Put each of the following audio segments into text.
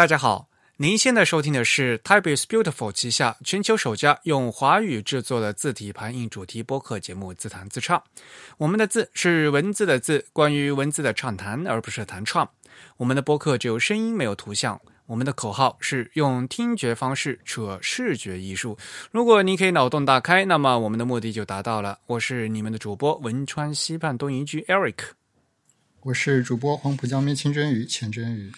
大家好，您现在收听的是 Type is Beautiful 旗下全球首家用华语制作的字体排印主题播客节目《自弹自唱》。我们的字是文字的字，关于文字的畅谈，而不是弹唱。我们的播客只有声音，没有图像。我们的口号是用听觉方式扯视觉艺术。如果你可以脑洞大开，那么我们的目的就达到了。我是你们的主播汶川西畔东营居 Eric，我是主播黄浦江面清蒸鱼浅蒸鱼。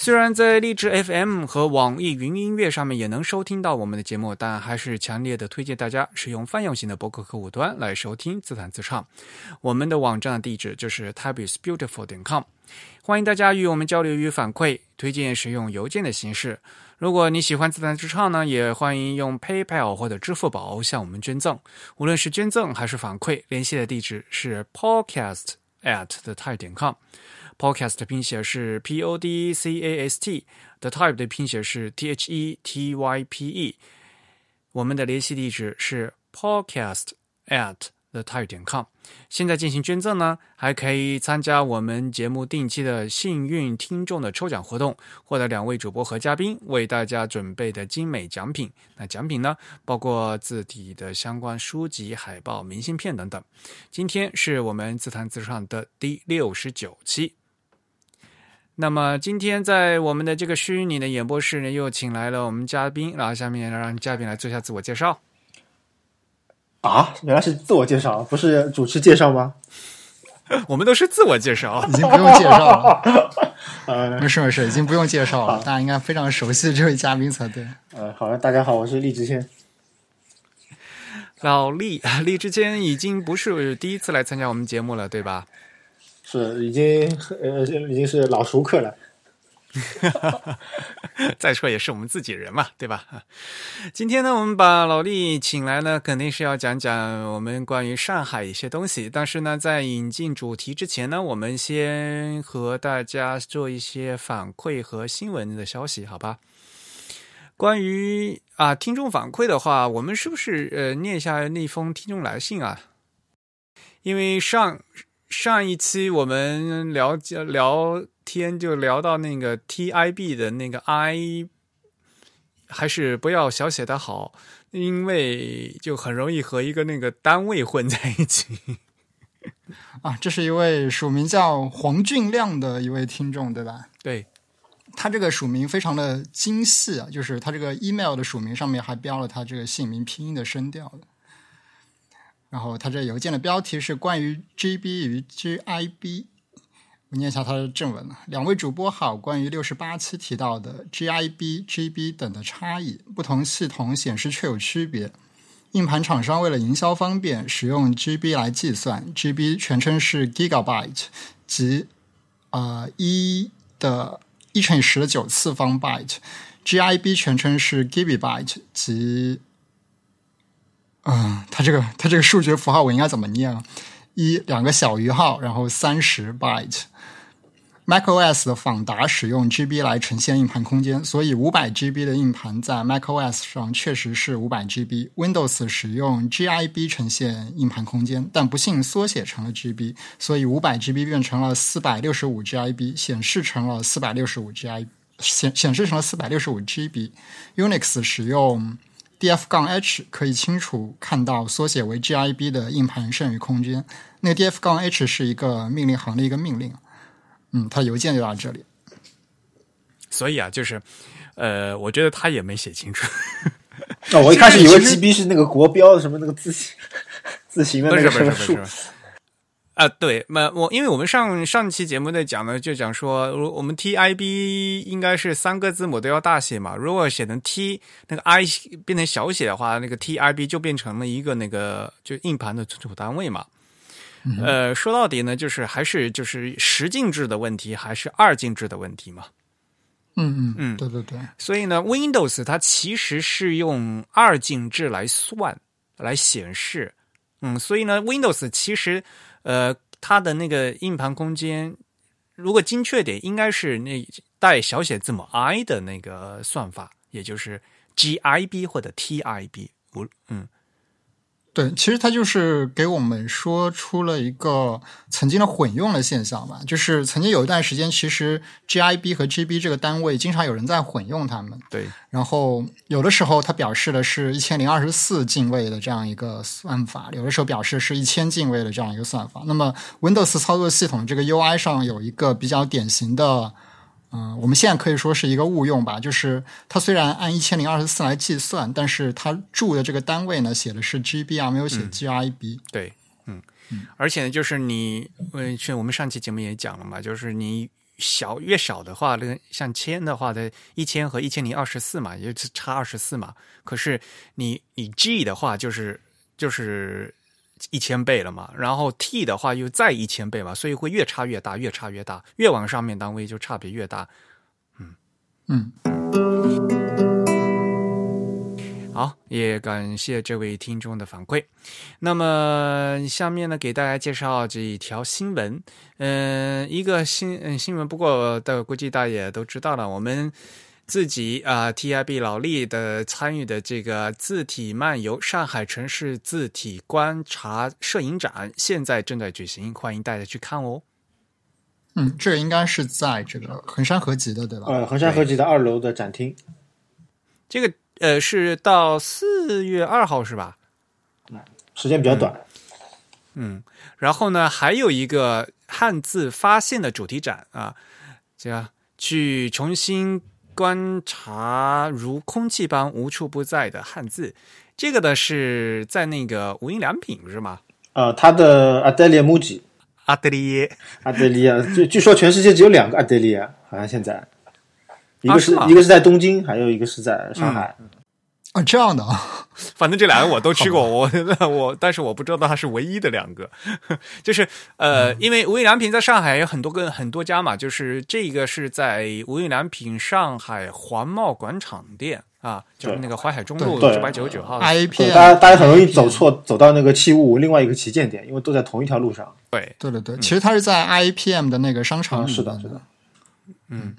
虽然在荔枝 FM 和网易云音乐上面也能收听到我们的节目，但还是强烈的推荐大家使用泛用型的博客客户端来收听自弹自唱。我们的网站的地址就是 tabisbeautiful 点 com，欢迎大家与我们交流与反馈，推荐使用邮件的形式。如果你喜欢自弹自唱呢，也欢迎用 PayPal 或者支付宝向我们捐赠。无论是捐赠还是反馈，联系的地址是 podcast at the type 点 com。Podcast 的拼写是 P O D C A S T，The Type 的拼写是 T H E T Y P E。我们的联系地址是 podcast at the type 点 com。现在进行捐赠呢，还可以参加我们节目定期的幸运听众的抽奖活动，获得两位主播和嘉宾为大家准备的精美奖品。那奖品呢，包括字体的相关书籍、海报、明信片等等。今天是我们自弹自唱的第六十九期。那么今天在我们的这个虚拟的演播室呢，又请来了我们嘉宾，然后下面让嘉宾来做一下自我介绍。啊，原来是自我介绍，不是主持介绍吗？我们都是自我介绍，已经不用介绍了。没事没事，已经不用介绍了，大家应该非常熟悉这位嘉宾才对。呃，好了，大家好，我是荔枝谦。老荔，荔枝谦已经不是第一次来参加我们节目了，对吧？是已经呃已经是老熟客了，再说也是我们自己人嘛，对吧？今天呢，我们把老厉请来呢，肯定是要讲讲我们关于上海一些东西。但是呢，在引进主题之前呢，我们先和大家做一些反馈和新闻的消息，好吧？关于啊听众反馈的话，我们是不是呃念一下那封听众来信啊？因为上。上一期我们聊聊天就聊到那个 T I B 的那个 I，还是不要小写的好，因为就很容易和一个那个单位混在一起。啊，这是一位署名叫黄俊亮的一位听众，对吧？对，他这个署名非常的精细啊，就是他这个 email 的署名上面还标了他这个姓名拼音的声调的。然后他这邮件的标题是关于 GB 与 GIB，我念一下他的正文啊。两位主播好，关于六十八期提到的 GIB、GB 等的差异，不同系统显示却有区别。硬盘厂商为了营销方便，使用 GB 来计算，GB 全称是 Gigabyte，即呃一的一乘以十的九次方 byte；GIB 全称是 Gigabyte，即嗯，它这个它这个数学符号我应该怎么念啊？一两个小于号，然后三十 byte。macOS 的访达使用 GB 来呈现硬盘空间，所以五百 GB 的硬盘在 macOS 上确实是五百 GB。Windows 使用 GIB 呈现硬盘空间，但不幸缩写成了 GB，所以五百 GB 变成了四百六十五 GIB，显示成了四百六十五 GIB，显显示成了四百六十五 GB。Unix 使用。Df- 杠 h 可以清楚看到缩写为 GIB 的硬盘剩余空间。那个 df- 杠 h 是一个命令行的一个命令。嗯，它邮件就到这里。所以啊，就是呃，我觉得他也没写清楚。哦，我一开始以为 GB 是那个国标的什么那个字形字形的那个什么数。啊，对，那我因为我们上上期节目在讲呢，就讲说，如我们 T I B 应该是三个字母都要大写嘛。如果写成 T 那个 I 变成小写的话，那个 T I B 就变成了一个那个就硬盘的存储单位嘛。呃，说到底呢，就是还是就是十进制的问题，还是二进制的问题嘛。嗯嗯嗯，对对对。所以呢，Windows 它其实是用二进制来算来显示。嗯，所以呢，Windows 其实。呃，它的那个硬盘空间，如果精确点，应该是那带小写字母 i 的那个算法，也就是 GIB 或者 TIB。我嗯，对，其实它就是给我们说出了一个曾经的混用的现象吧，就是曾经有一段时间，其实 GIB 和 GB 这个单位经常有人在混用它们。对，然后有的时候它表示的是一千零二十四进位的这样一个算法，有的时候表示是一千进位的这样一个算法。那么 Windows 操作系统这个 UI 上有一个比较典型的。嗯，我们现在可以说是一个误用吧，就是它虽然按一千零二十四来计算，但是它注的这个单位呢写的是 GB 啊，没有写 GIB。对，嗯，而且呢，就是你，呃，去我们上期节目也讲了嘛，就是你小越小的话，那个像千的话的一千和一千零二十四嘛，也是差二十四嘛。可是你你 G 的话，就是就是。一千倍了嘛，然后 T 的话又再一千倍嘛，所以会越差越大，越差越大，越往上面单位就差别越大。嗯嗯，好，也感谢这位听众的反馈。那么下面呢，给大家介绍这一条新闻。嗯，一个新嗯新闻，不过的估计大家也都知道了，我们。自己啊，TIB 老力的参与的这个字体漫游上海城市字体观察摄影展，现在正在举行，欢迎大家去看哦。嗯，这应该是在这个衡山合集的，对吧？呃，衡山合集的二楼的展厅。这个呃是到四月二号是吧？嗯，时间比较短。嗯，然后呢，还有一个汉字发现的主题展啊，这样去重新。观察如空气般无处不在的汉字，这个的是在那个无印良品是吗？呃，他的阿德里木吉，阿德里，阿德里亚，据据说全世界只有两个阿德里亚，好像现在，一个是一个是在东京，还有一个是在上海。啊，这样的啊，反正这两个我都 吃过，我 我，但是我不知道它是唯一的两个，就是呃，因为无印良品在上海有很多个很多家嘛，就是这个是在无印良品上海环贸广场店啊，就是那个淮海中路九百九十九号，I P，大家大家很容易走错，走到那个器物另外一个旗舰店，因为都在同一条路上。对，对对对，其实它是在 I P M 的那个商场，是的，是的，嗯。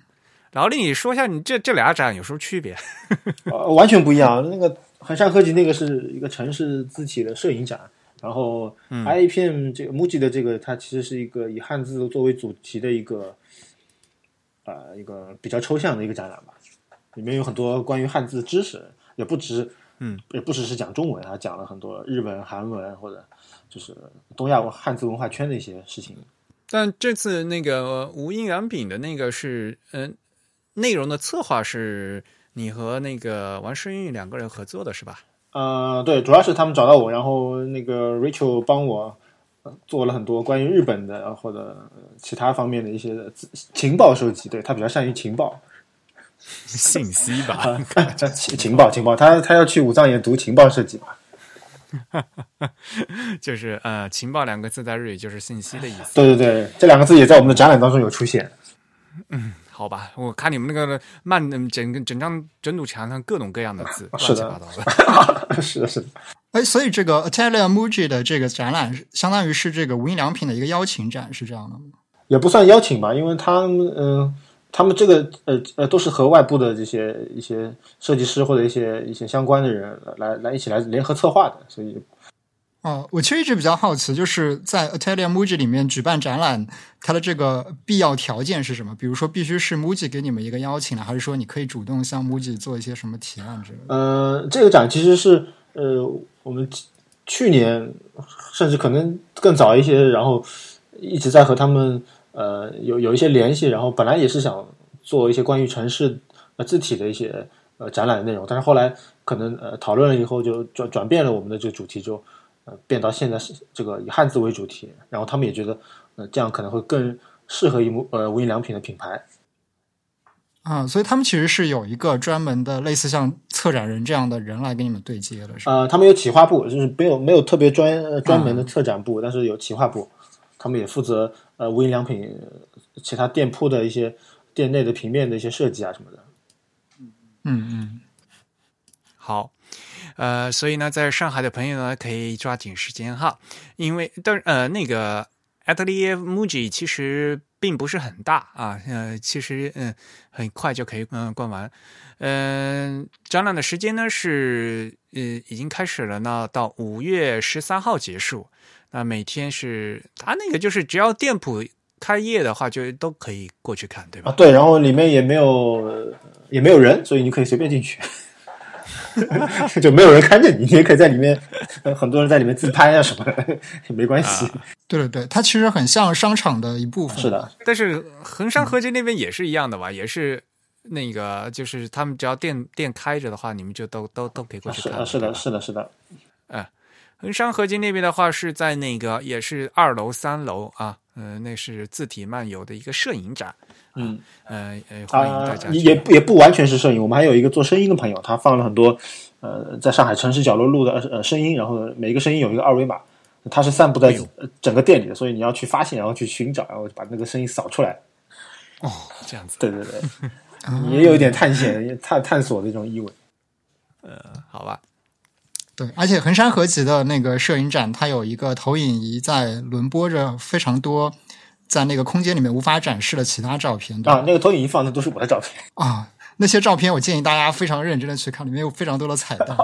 然后，你说一下，你这这俩展有什么区别？呃，完全不一样。那个衡山科技那个是一个城市字体的摄影展，然后 I A P M 这个 MUJI 的这个，它其实是一个以汉字作为主题的一个，呃，一个比较抽象的一个展览吧。里面有很多关于汉字知识，也不止，嗯，也不只是讲中文，还讲了很多日文、韩文或者就是东亚汉字文化圈的一些事情。但这次那个无印良品的那个是，嗯。内容的策划是你和那个王诗韵两个人合作的是吧？呃，对，主要是他们找到我，然后那个 Rachel 帮我做了很多关于日本的或者其他方面的一些情报收集。对他比较善于情报 信息吧，情情报情报，他他要去武藏野读情报设计吧。就是呃，情报两个字在日语就是信息的意思。对对对，这两个字也在我们的展览当中有出现。嗯。好吧，我看你们那个漫整个整张整堵墙上各种各样的字，乱七八糟的，是的，是的。哎，所以这个 Italian Muji 的这个展览，相当于是这个无印良品的一个邀请展，是这样的吗？也不算邀请吧，因为他们，嗯，他们这个，呃呃，都是和外部的这些一些设计师或者一些一些相关的人来来一起来联合策划的，所以。哦，我其实一直比较好奇，就是在 Italian Muji 里面举办展览，它的这个必要条件是什么？比如说，必须是 Muji 给你们一个邀请呢，还是说你可以主动向 Muji 做一些什么提案之类的？呃，这个展其实是呃，我们去年甚至可能更早一些，然后一直在和他们呃有有一些联系，然后本来也是想做一些关于城市呃字体的一些呃展览的内容，但是后来可能呃讨论了以后，就转转变了我们的这个主题就。变到现在是这个以汉字为主题，然后他们也觉得，呃，这样可能会更适合一木呃无印良品的品牌。啊，所以他们其实是有一个专门的类似像策展人这样的人来跟你们对接的，是吧？呃，他们有企划部，就是没有没有特别专专门的策展部，但是有企划部，他们也负责呃无印良品其他店铺的一些店内的平面的一些设计啊什么的。嗯嗯，好。呃，所以呢，在上海的朋友呢，可以抓紧时间哈，因为但呃，那个 Atelier Muji 其实并不是很大啊，呃，其实嗯很快就可以嗯逛完。嗯、展览的时间呢是呃已经开始了呢，到五月十三号结束。那每天是它那个就是只要店铺开业的话，就都可以过去看，对吧？啊，对，然后里面也没有也没有人，所以你可以随便进去，就没有人看着你，你也可以在里面，呃很多人在里面自拍啊什么的，也没关系。对对对，它其实很像商场的一部分。是，的，但是衡山合集那边也是一样的吧，也是那个，就是他们只要店店开着的话，你们就都都都可以过去看。是的，是的，是的，是的。衡山合集那边的话是在那个也是二楼、三楼啊，呃，那是字体漫游的一个摄影展，嗯，呃呃，欢迎大啊家，去。也也不完全是摄影，我们还有一个做声音的朋友，他放了很多呃在上海城市角落录的呃声音，然后每个声音有一个二维码，它是散布在整个店里的，所以你要去发现，然后去寻找，然后把那个声音扫出来。哦，这样子，对对对，也有一点探险、探探索的这种意味。呃好吧，对，而且衡山合集的那个摄影展，它有一个投影仪在轮播着非常多在那个空间里面无法展示的其他照片，啊，那个投影仪放的都是我的照片。啊，那些照片我建议大家非常认真的去看，里面有非常多的彩蛋。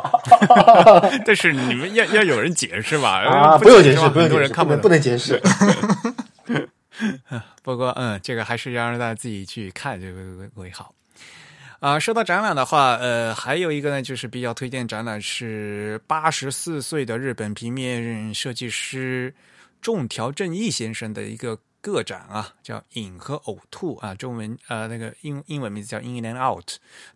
但是你们要要有人解释吧？啊，不不用解释，不用解释，人看懂不能不。能解释。不过，嗯，这个还是要让大家自己去看这个为为好。啊、说到展览的话，呃，还有一个呢，就是比较推荐展览是八十四岁的日本平面设计师仲条正义先生的一个个展啊，叫《影和呕吐》啊，中文呃那个英英文名字叫《In and Out》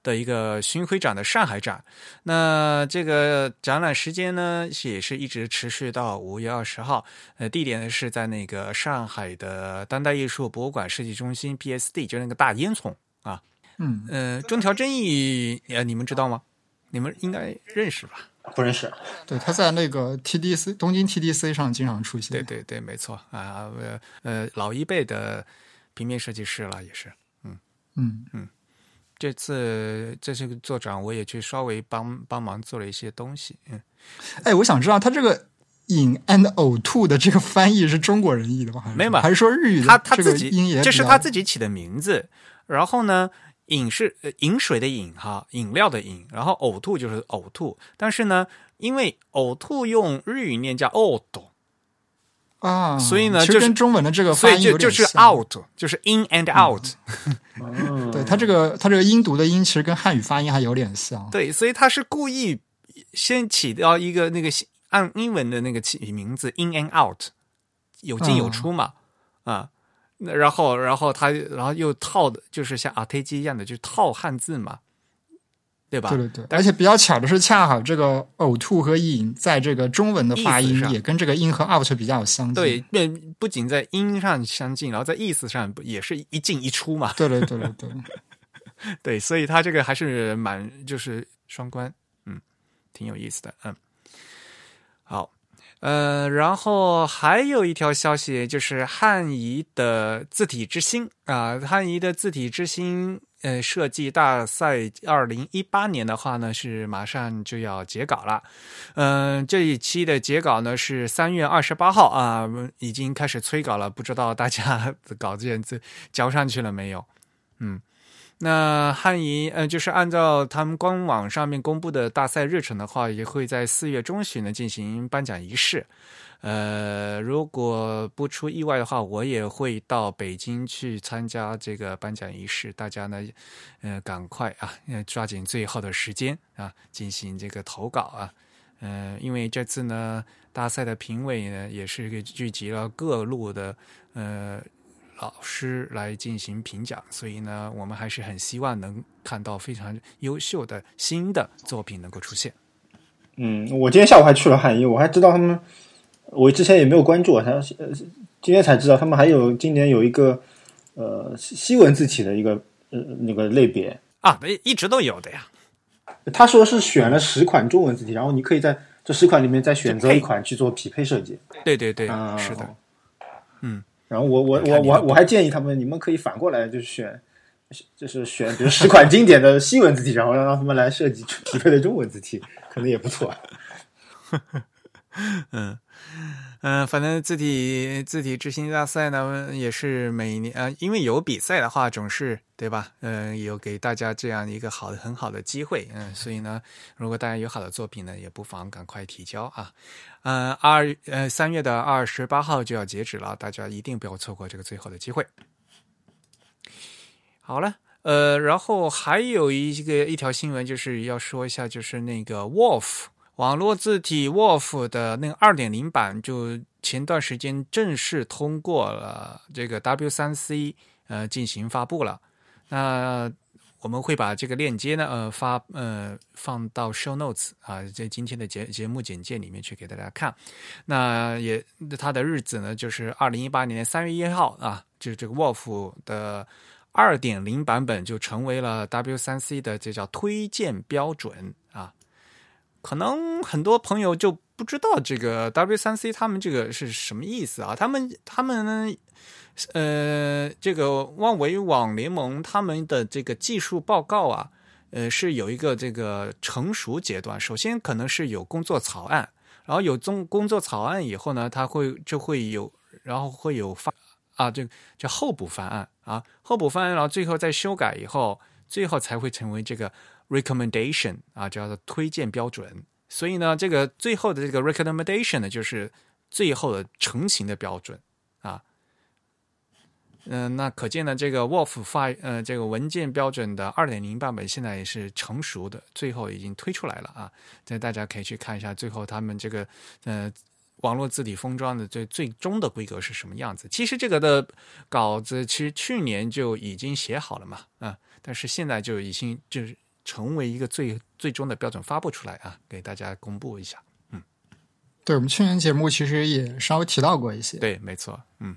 的一个巡回展的上海展。那这个展览时间呢，也是一直持续到五月二十号。呃，地点呢是在那个上海的当代艺术博物馆设计中心 PSD，就那个大烟囱啊。嗯，呃，中条正义，呃，你们知道吗？你们应该认识吧？不认识。对，他在那个 TDC 东京 TDC 上经常出现。对对对，没错啊，呃呃，老一辈的平面设计师了，也是。嗯嗯嗯，这次这次做展，我也去稍微帮帮忙做了一些东西。嗯，哎，我想知道他这个“饮 and 呕吐”的这个翻译是中国人译的吗？还是没有吧还是说日语的他他这个自己音也这是他自己起的名字。然后呢，饮是呃饮水的饮哈，饮料的饮，然后呕吐就是呕吐。但是呢，因为呕吐用日语念叫 out，啊，所以呢就是其实跟中文的这个所翻译有以就就是 out，就是 in and out。嗯，对它这个它这个音读的音，其实跟汉语发音还有点像。对，所以他是故意先起到一个那个按英文的那个起名字 in and out，有进有出嘛，啊，那然后然后他然后又套的就是像 a t 机一样的，就是套汉字嘛，对吧？对对对，而且比较巧的是，恰好这个呕吐和饮在这个中文的发音上也跟这个 in 和 out 比较相近。对，那不仅在音上相近，然后在意思上也是一进一出嘛。对对对对对，对，所以他这个还是蛮就是双关，嗯，挺有意思的，嗯。好，呃，然后还有一条消息就是汉仪的字体之星啊，汉仪的字体之星。呃，设计大赛二零一八年的话呢，是马上就要截稿了。嗯、这一期的截稿呢是三月二十八号啊，已经开始催稿了，不知道大家 稿件这交上去了没有？嗯，那汉仪呃，就是按照他们官网上面公布的大赛日程的话，也会在四月中旬呢进行颁奖仪式。呃，如果不出意外的话，我也会到北京去参加这个颁奖仪式。大家呢，呃，赶快啊，抓紧最后的时间啊，进行这个投稿啊。呃，因为这次呢，大赛的评委呢也是个聚集了各路的呃老师来进行评奖，所以呢，我们还是很希望能看到非常优秀的新的作品能够出现。嗯，我今天下午还去了汉仪，我还知道他们，我之前也没有关注啊，他呃今天才知道他们还有今年有一个呃西西文字体的一个呃那个类别，啊，一直都有的呀。他说是选了十款中文字体，然后你可以在这十款里面再选择一款去做匹配设计。对对对，嗯，是的，嗯。然后我我我我我还建议他们，你们可以反过来就是选，就是选比如十款经典的西文字体，然后让他们来设计匹配的中文字体，可能也不错。嗯嗯，反正字体字体之星大赛呢，也是每年呃，因为有比赛的话，总是对吧？嗯，有给大家这样一个好的很好的机会，嗯，所以呢，如果大家有好的作品呢，也不妨赶快提交啊。嗯，二呃三月的二十八号就要截止了，大家一定不要错过这个最后的机会。好了，呃，然后还有一个一条新闻，就是要说一下，就是那个 Wolf。网络字体 Wolf 的那个二点零版，就前段时间正式通过了这个 W 三 C，呃，进行发布了。那我们会把这个链接呢，呃，发呃放到 Show Notes 啊，在今天的节节目简介里面去给大家看。那也它的日子呢，就是二零一八年三月一号啊，就是这个 Wolf 的二点零版本就成为了 W 三 C 的这叫推荐标准。可能很多朋友就不知道这个 W 三 C 他们这个是什么意思啊？他们他们呃，这个万维网联盟他们的这个技术报告啊，呃，是有一个这个成熟阶段。首先可能是有工作草案，然后有中工作草案以后呢，它会就会有，然后会有发啊，这个叫候补方案啊，候补方案，然后最后再修改以后，最后才会成为这个。Recommendation 啊，叫做推荐标准。所以呢，这个最后的这个 recommendation 呢，就是最后的成型的标准啊。嗯，那可见呢，这个 Wolf 发呃这个文件标准的二点零版本现在也是成熟的，最后已经推出来了啊。这大家可以去看一下，最后他们这个呃网络字体封装的最最终的规格是什么样子。其实这个的稿子其实去年就已经写好了嘛，啊，但是现在就已经就是。成为一个最最终的标准发布出来啊，给大家公布一下。嗯，对我们去年节目其实也稍微提到过一些。对，没错。嗯，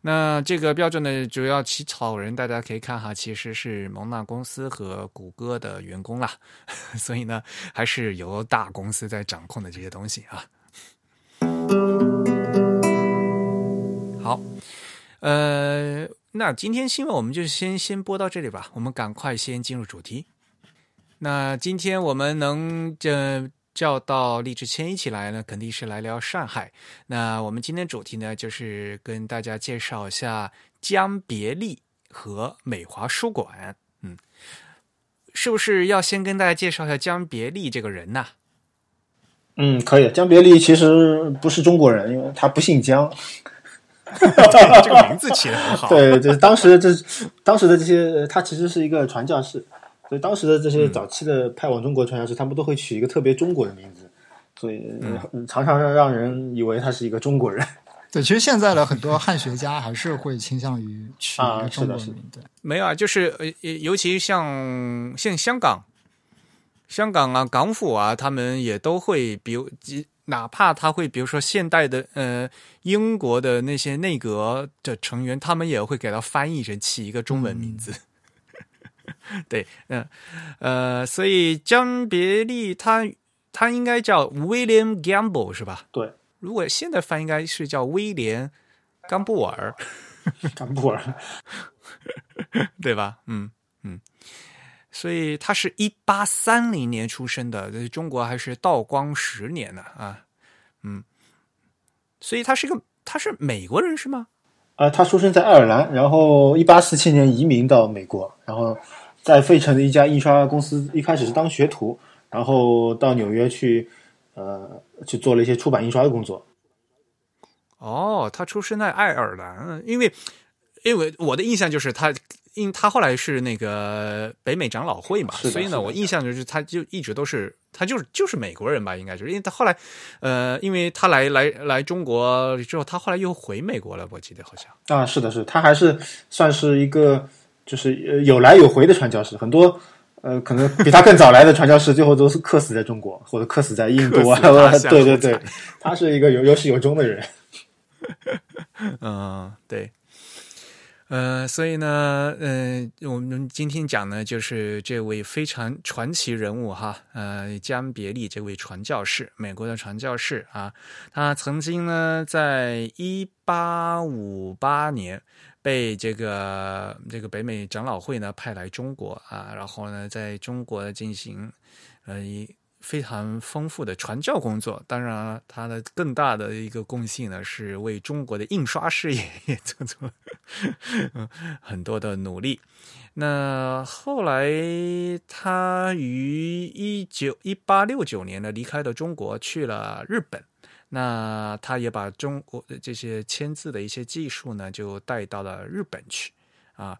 那这个标准的主要起草人，大家可以看哈，其实是蒙纳公司和谷歌的员工啦。所以呢，还是由大公司在掌控的这些东西啊。好，呃，那今天新闻我们就先先播到这里吧，我们赶快先进入主题。那今天我们能这叫到励志谦一起来呢，肯定是来聊上海。那我们今天主题呢，就是跟大家介绍一下江别利和美华书馆。嗯，是不是要先跟大家介绍一下江别利这个人呢？嗯，可以。江别利其实不是中国人，因为他不姓江。这个名字起的很好。对，就是当时这当时的这些，他其实是一个传教士。所以当时的这些早期的派往中国传教士，他们都会取一个特别中国的名字，所以嗯常常让让人以为他是一个中国人。对，其实现在的很多汉学家还是会倾向于取一个中国名。对，没有啊，就是呃，尤其像像香港、香港啊、港府啊，他们也都会，比如哪怕他会，比如说现代的呃英国的那些内阁的成员，他们也会给他翻译成起一个中文名字。对，嗯，呃，所以江别利他他应该叫 William Gamble 是吧？对，如果现在翻应该是叫威廉冈布尔，冈布尔，对吧？嗯嗯，所以他是一八三零年出生的，中国还是道光十年呢啊，嗯，所以他是个他是美国人是吗？啊，他出生在爱尔兰，然后一八四七年移民到美国，然后。在费城的一家印刷公司，一开始是当学徒，然后到纽约去，呃，去做了一些出版印刷的工作。哦，他出生在爱尔兰，因为因为我的印象就是他，因他后来是那个北美长老会嘛，所以呢，我印象就是他就一直都是他就是就是美国人吧，应该就是因为他后来，呃，因为他来来来中国之后，他后来又回美国了，我记得好像啊，是的，是，他还是算是一个。就是呃有来有回的传教士，很多呃可能比他更早来的传教士，最后都是客死在中国或者客死在印度啊。对对对，他是一个有有始有终的人。嗯，对。呃，所以呢，嗯，我们今天讲呢，就是这位非常传奇人物哈，呃，江别利这位传教士，美国的传教士啊，他曾经呢，在一八五八年。被这个这个北美长老会呢派来中国啊，然后呢，在中国进行呃非常丰富的传教工作。当然，他的更大的一个贡献呢，是为中国的印刷事业也做出了很多的努力。那后来，他于一九一八六九年呢，离开了中国，去了日本。那他也把中国的这些签字的一些技术呢，就带到了日本去啊。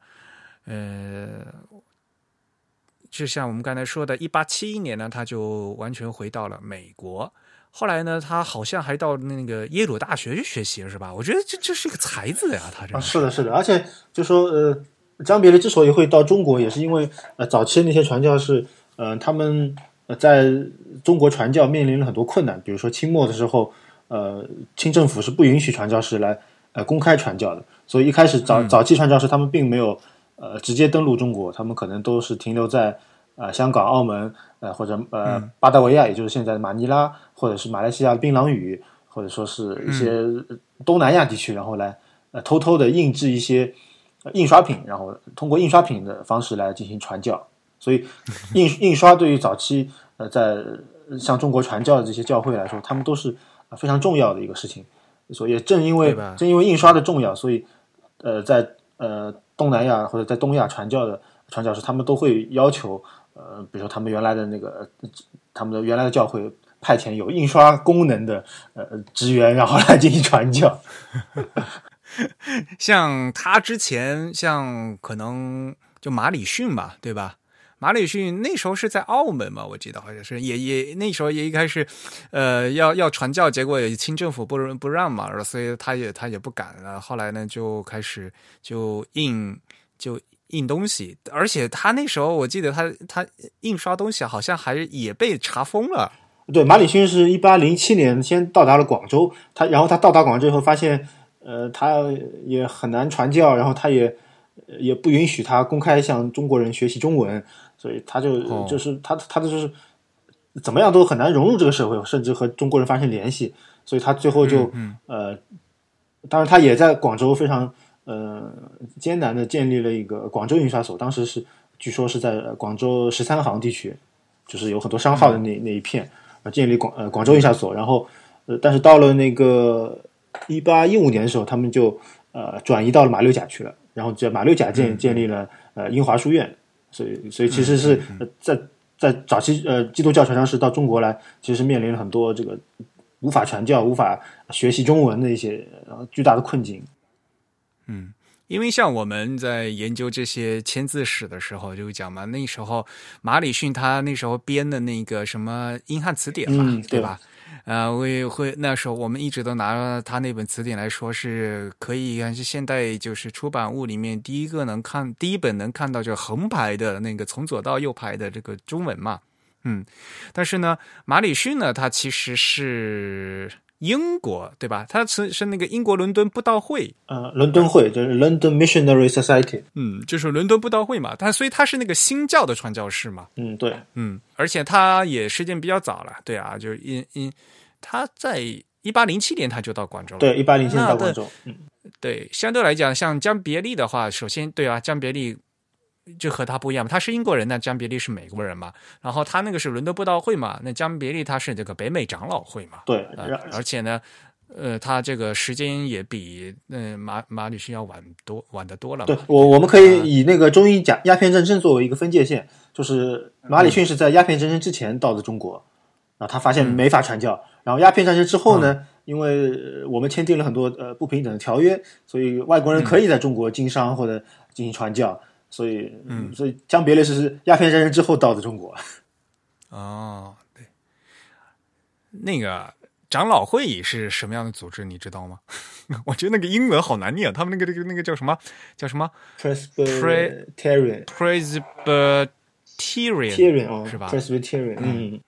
呃，就像我们刚才说的，一八七一年呢，他就完全回到了美国。后来呢，他好像还到那个耶鲁大学去学习，是吧？我觉得这这是一个才子呀，他这啊，是的，是的。而且就说呃，江别离之所以会到中国，也是因为呃，早期那些传教士，呃，他们在中国传教面临了很多困难，比如说清末的时候。呃，清政府是不允许传教士来呃公开传教的，所以一开始早早期传教士他们并没有呃直接登陆中国，他们可能都是停留在呃香港、澳门呃或者呃巴达维亚，也就是现在的马尼拉，或者是马来西亚槟榔屿，或者说是一些东南亚地区，然后来呃偷偷的印制一些印刷品，然后通过印刷品的方式来进行传教。所以印印刷对于早期呃在像中国传教的这些教会来说，他们都是。非常重要的一个事情，所以正因为正因为印刷的重要，所以呃，在呃东南亚或者在东亚传教的传教士，他们都会要求呃，比如说他们原来的那个他们的原来的教会派遣有印刷功能的呃职员，然后来进行传教。像他之前，像可能就马里逊吧，对吧？马里逊那时候是在澳门嘛，我记得好像是，也也那时候也一开始，呃，要要传教，结果清政府不不让嘛，所以他也他也不敢了。后来呢，就开始就印就印东西，而且他那时候我记得他他印刷东西好像还也被查封了。对，马里逊是一八零七年先到达了广州，他然后他到达广州以后发现，呃，他也很难传教，然后他也也不允许他公开向中国人学习中文。所以他就就是他他的就是怎么样都很难融入这个社会，甚至和中国人发生联系。所以他最后就呃，当然他也在广州非常呃艰难的建立了一个广州印刷所。当时是据说是在广州十三行地区，就是有很多商号的那那一片啊，建立广呃广州印刷所。然后呃，但是到了那个一八一五年的时候，他们就呃转移到了马六甲去了，然后在马六甲建建立了呃英华书院。所以，所以其实是在在早期，呃，基督教传教士到中国来，其实面临了很多这个无法传教、无法学习中文的一些巨大的困境。嗯，因为像我们在研究这些签字史的时候，就讲嘛，那时候马里逊他那时候编的那个什么英汉词典嘛，对吧？啊，我也会那时候我们一直都拿他那本词典来说，是可以是现代就是出版物里面第一个能看第一本能看到就横排的那个从左到右排的这个中文嘛，嗯，但是呢，马里逊呢，他其实是英国对吧？他是是那个英国伦敦布道会，呃，伦敦会就是 London Missionary Society，嗯，就是伦敦布道会嘛，他所以他是那个新教的传教士嘛，嗯，对，嗯，而且他也时间比较早了，对啊，就是因因。他在一八零七年他就到广州了。对，一八零七年到广州。嗯，对，相对来讲，像江别利的话，首先对啊，江别利就和他不一样嘛，他是英国人，那江别利是美国人嘛。然后他那个是伦敦布道会嘛，那江别利他是这个北美长老会嘛。对，而且呢，呃，他这个时间也比嗯马马女士要晚多晚得多了。对我，我们可以以那个中医讲鸦片战争作为一个分界线，就是马里逊是在鸦片战争之前到的中国，然后他发现没法传教。然后鸦片战争之后呢，因为我们签订了很多呃不平等的条约，所以外国人可以在中国经商或者进行传教，所以嗯，所以江别离是鸦片战争之后到的中国。哦，对，那个长老会议是什么样的组织，你知道吗？我觉得那个英文好难念，他们那个那个那个叫什么叫什么？Presbyterian，Presbyterian 是吧？Presbyterian，嗯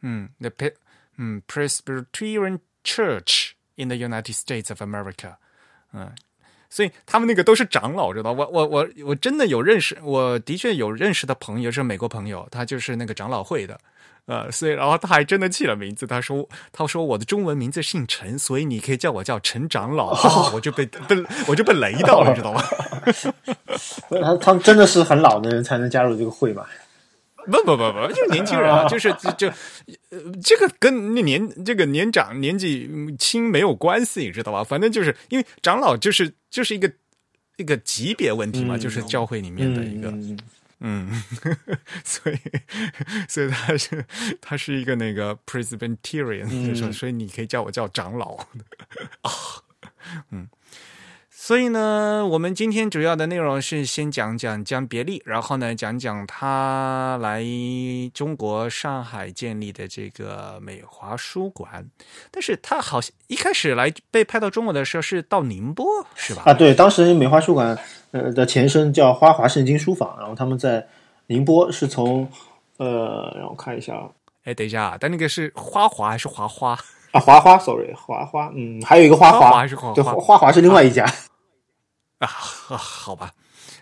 嗯，那 P。嗯，Presbyterian Church in the United States of America，嗯，所以他们那个都是长老，知道我我我我真的有认识，我的确有认识的朋友是美国朋友，他就是那个长老会的，呃，所以然后他还真的起了名字，他说他说我的中文名字姓陈，所以你可以叫我叫陈长老，我就被被我就被雷到了，知道吗？他他真的是很老的人才能加入这个会吧？不不不不，就是年轻人啊，就是就这个跟那年这个年长年纪轻没有关系，你知道吧？反正就是因为长老就是就是一个一个级别问题嘛，嗯就是教会里面的一个嗯嗯，所以所以他是他是一个那个 Presbyterian，、嗯所以所以你可以叫我叫长老 啊，嗯。所以呢，我们今天主要的内容是先讲讲江别利，然后呢讲讲他来中国上海建立的这个美华书馆。但是他好像一开始来被派到中国的时候是到宁波，是吧？啊，对，当时美华书馆呃的前身叫花华圣经书坊，然后他们在宁波是从呃，让我看一下啊，哎，等一下，但那个是花华还是华花？啊华花，sorry，华花，嗯，还有一个花花华还是华对，花华是另外一家，啊，好吧，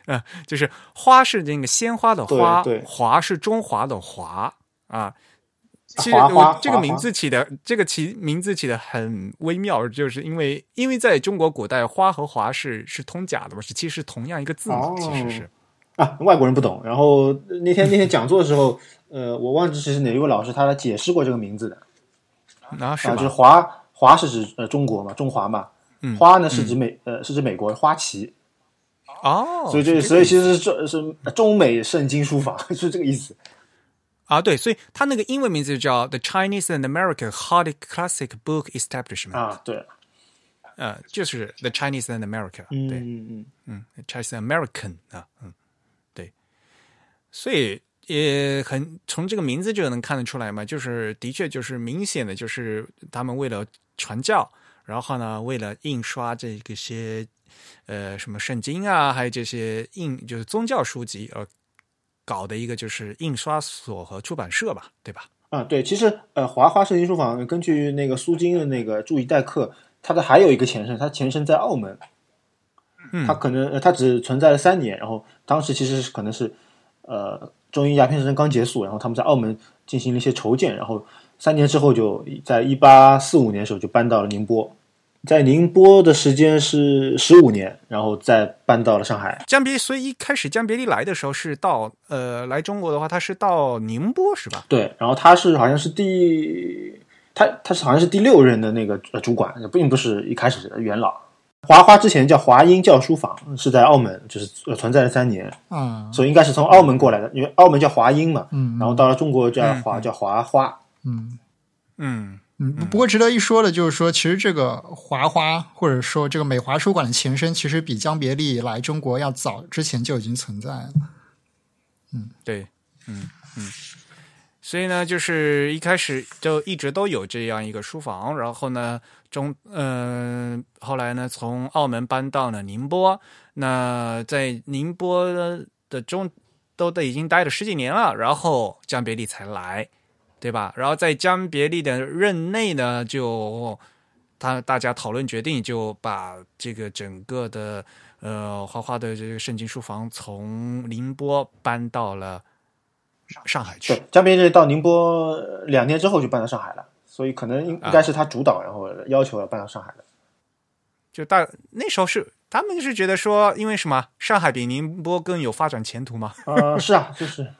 呃，就是花是那个鲜花的花，华是中华的华啊。其实我这个名字起的，这个起名字起的很微妙，就是因为因为在中国古代，花和华是是通假的嘛，是其实是同样一个字其实是啊，外国人不懂。然后呃那天那天讲座的时候，呃，我忘记是哪一位老师他解释过这个名字的啊？就是华华是指呃中国嘛，中华嘛，嗯。花呢是指美呃是指美国花旗，哦，所以这是所以其实是是中美圣经书法 是这个意思。啊对，所以它那个英文名字叫 The Chinese and American Hardy Classic Book Establishment，、啊，对，呃，就是 The Chinese and America，、嗯对，嗯嗯，嗯，Chinese American 啊，嗯，对，所以也很从这个名字就能看得出来嘛，就是的确就是明显的就是他们为了传教，然后呢，为了印刷这个些呃什么圣经啊，还有这些印就是宗教书籍而搞的一个就是印刷所和出版社吧，对吧？啊，对，其实呃，华花圣经书房根据那个苏金的那个注意待客，它的还有一个前身，它前身在澳门，嗯它可能呃它只存在了三年，然后当时其实是可能是呃中英鸦片战争刚结束，然后他们在澳门进行了一些筹建，然后三年之后就在一八四五年的时候就搬到了宁波，在宁波的时间是十五年，然后再搬到了上海。江别，所以一开始江别离来的时候是到呃来中国的话，他是到宁波是吧？对，然后他是好像是第，他他是好像是第六任的那个呃主管，并不是一开始的元老。华花之前叫华英教书坊，是在澳门，就是呃存在了三年，嗯，所以应该是从澳门过来的，因为澳门叫华英嘛，嗯，然后到了中国叫华叫华花。嗯。嗯。嗯，不过值得一说的就是说，其实这个华花或者说这个美华书馆的前身，其实比江别利来中国要早之前就已经存在了。嗯。对，嗯嗯，所以呢，就是一开始就一直都有这样一个书房，然后呢，中嗯、后来呢，从澳门搬到了宁波，那在宁波的中都都已经待了十几年了，然后江别利才来，对吧？然后在江别利的任内呢，就他大家讨论决定，就把这个整个的呃花花的这个圣经书房从宁波搬到了上海去对。，江别利到宁波呃两年之后就搬到上海了，所以可能应应该是他主导，然后要求要搬到上海的。就大那时候是他们是觉得说，因为什么，上海比宁波更有发展前途嘛。呃，是啊，就是，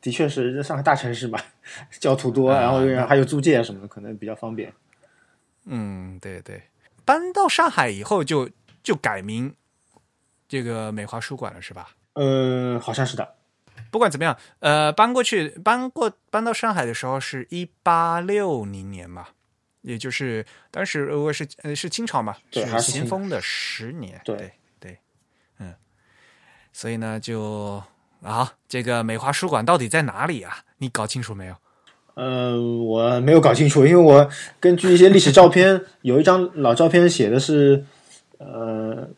的确是上海大城市嘛，教徒多，啊然后还有租界什么的，可能比较方便。嗯，对对，搬到上海以后就就改名这个美华书馆了，是吧？呃，好像是的。不管怎么样，呃，搬过去搬过搬到上海的时候是一八六零年嘛，也就是当时如果是呃是清朝嘛，是咸丰的十年，对对对，嗯，所以呢就啊，这个美华书馆到底在哪里啊？你搞清楚没有？呃，我没有搞清楚，因为我根据一些历史照片，有一张老照片写的是，呃，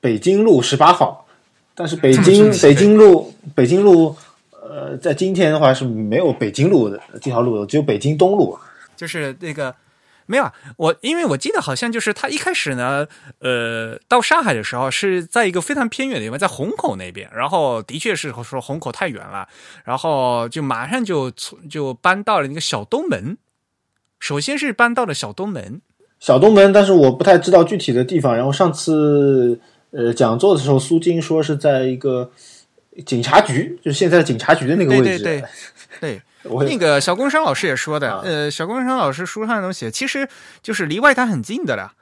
北京路十八号，但是北京北京路北京路，呃，在今天的话是没有北京路的这条路的，只有北京东路。就是那个没有啊，我因为我记得好像就是他一开始呢，呃，到上海的时候是在一个非常偏远的地方，在虹口那边，然后的确是说虹口太远了，然后就马上就就搬到了那个小东门，首先是搬到了小东门，小东门，但是我不太知道具体的地方。然后上次呃讲座的时候，苏金说是在一个警察局，就是现在的警察局的那个位置。对对对，我那个小工商老师也说的，啊呃，小工商老师书上都写，其实就是离外滩很近的了。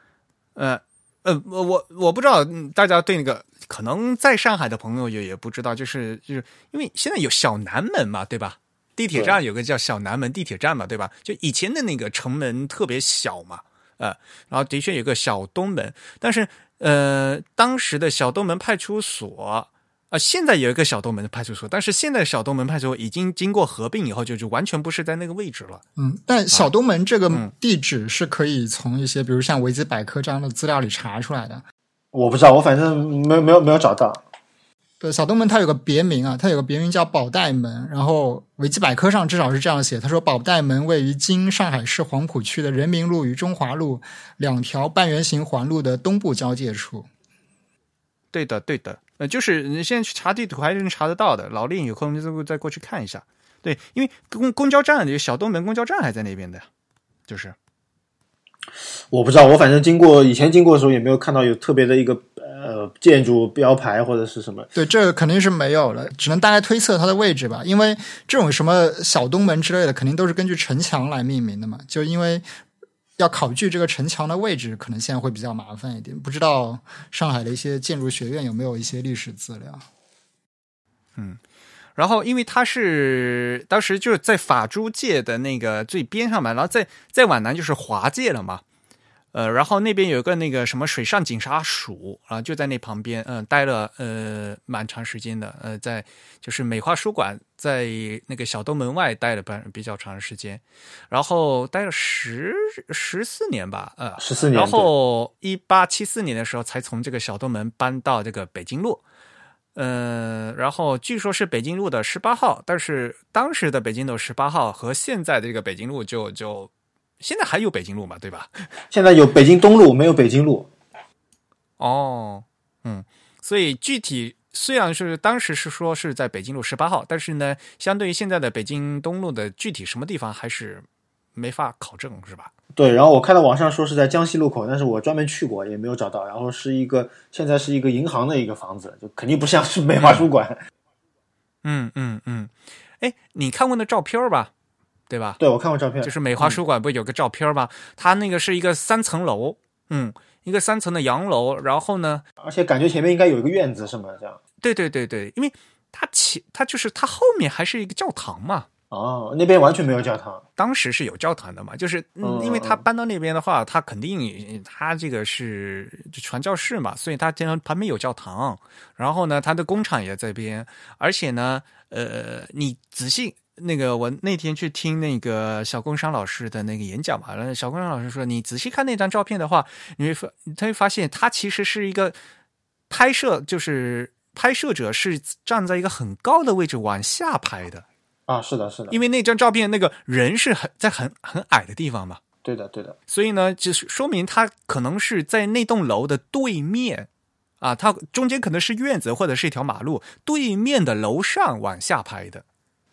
呃呃，我我我不知道嗯大家对那个可能在上海的朋友也也不知道，就是就是因为现在有小南门嘛，对吧？地铁站有个叫小南门地铁站嘛，对吧？就以前的那个城门特别小嘛，呃，然后的确有个小东门，但是呃，当时的小东门派出所。啊，现在有一个小东门的派出所，但是现在小东门派出所已经经过合并以后，就就完全不是在那个位置了。嗯，但小东门这个嗯地址是可以从一些，比如像维基百科这样的资料里查出来的。我不知道，我反正没有没有没有找到。对，小东门它有个别名啊，它有个别名叫宝带门，然后维基百科上至少是这样写，他说宝带门位于今上海市黄浦区的人民路与中华路两条半圆形环路的东部交界处。对的，对的，呃，就是你现在去查地图还是能查得到的。老令有空就再过去看一下。对，因为公公交站有小东门公交站还在那边的，就是我不知道，我反正经过以前经过的时候也没有看到有特别的一个呃建筑标牌或者是什么。对，这个肯定是没有了，只能大概推测它的位置吧。因为这种什么小东门之类的，肯定都是根据城墙来命名的嘛。就因为要考据这个城墙的位置，可能现在会比较麻烦一点。不知道上海的一些建筑学院有没有一些历史资料？嗯然后，因为它是当时就是在法租界的那个最边上嘛，然后再再往南就是华界了嘛。呃，然后那边有个那个什么水上警察署啊，就在那旁边，嗯、待了呃蛮长时间的，呃，在就是美化书馆在那个小东门外待了半比较长时间，然后待了十十四年吧，呃，十四年然后一八七四年的时候才从这个小东门搬到这个北京路。呃，然后据说是北京路的十八号，但是当时的北京路十八号和现在的这个北京路就就现在还有北京路嘛，对吧？现在有北京东路，没有北京路。哦，嗯，所以具体虽然是当时是说是在北京路十八号，但是呢，相对于现在的北京东路的具体什么地方还是没法考证，是吧？对，然后我看到网上说是在江西路口，但是我专门去过也没有找到。然后是一个现在是一个银行的一个房子，就肯定不像是美华书馆。嗯嗯嗯，哎，你看过那照片吧？对吧？对我看过照片，就是美华书馆不有个照片吗？它那个是一个三层楼，嗯，一个三层的洋楼，然后呢，而且感觉前面应该有一个院子什么这样。对对对对，因为它前它就是它后面还是一个教堂嘛。哦，那边完全没有教堂。当时是有教堂的嘛，就是因为他搬到那边的话，他肯定他这个是传教士嘛，所以他经常旁边有教堂，然后呢，他的工厂也在边，而且呢，呃，你仔细那个我那天去听那个小工商老师的那个演讲嘛，然后小工商老师说，你仔细看那张照片的话，你会发他会发现他其实是一个拍摄，就是拍摄者是站在一个很高的位置往下拍的。啊，是的，是的，因为那张照片那个人是很在很很矮的地方嘛，对的，对的。所以呢，就是说明他可能是在那栋楼的对面啊，它中间可能是院子或者是一条马路，对面的楼上往下拍的。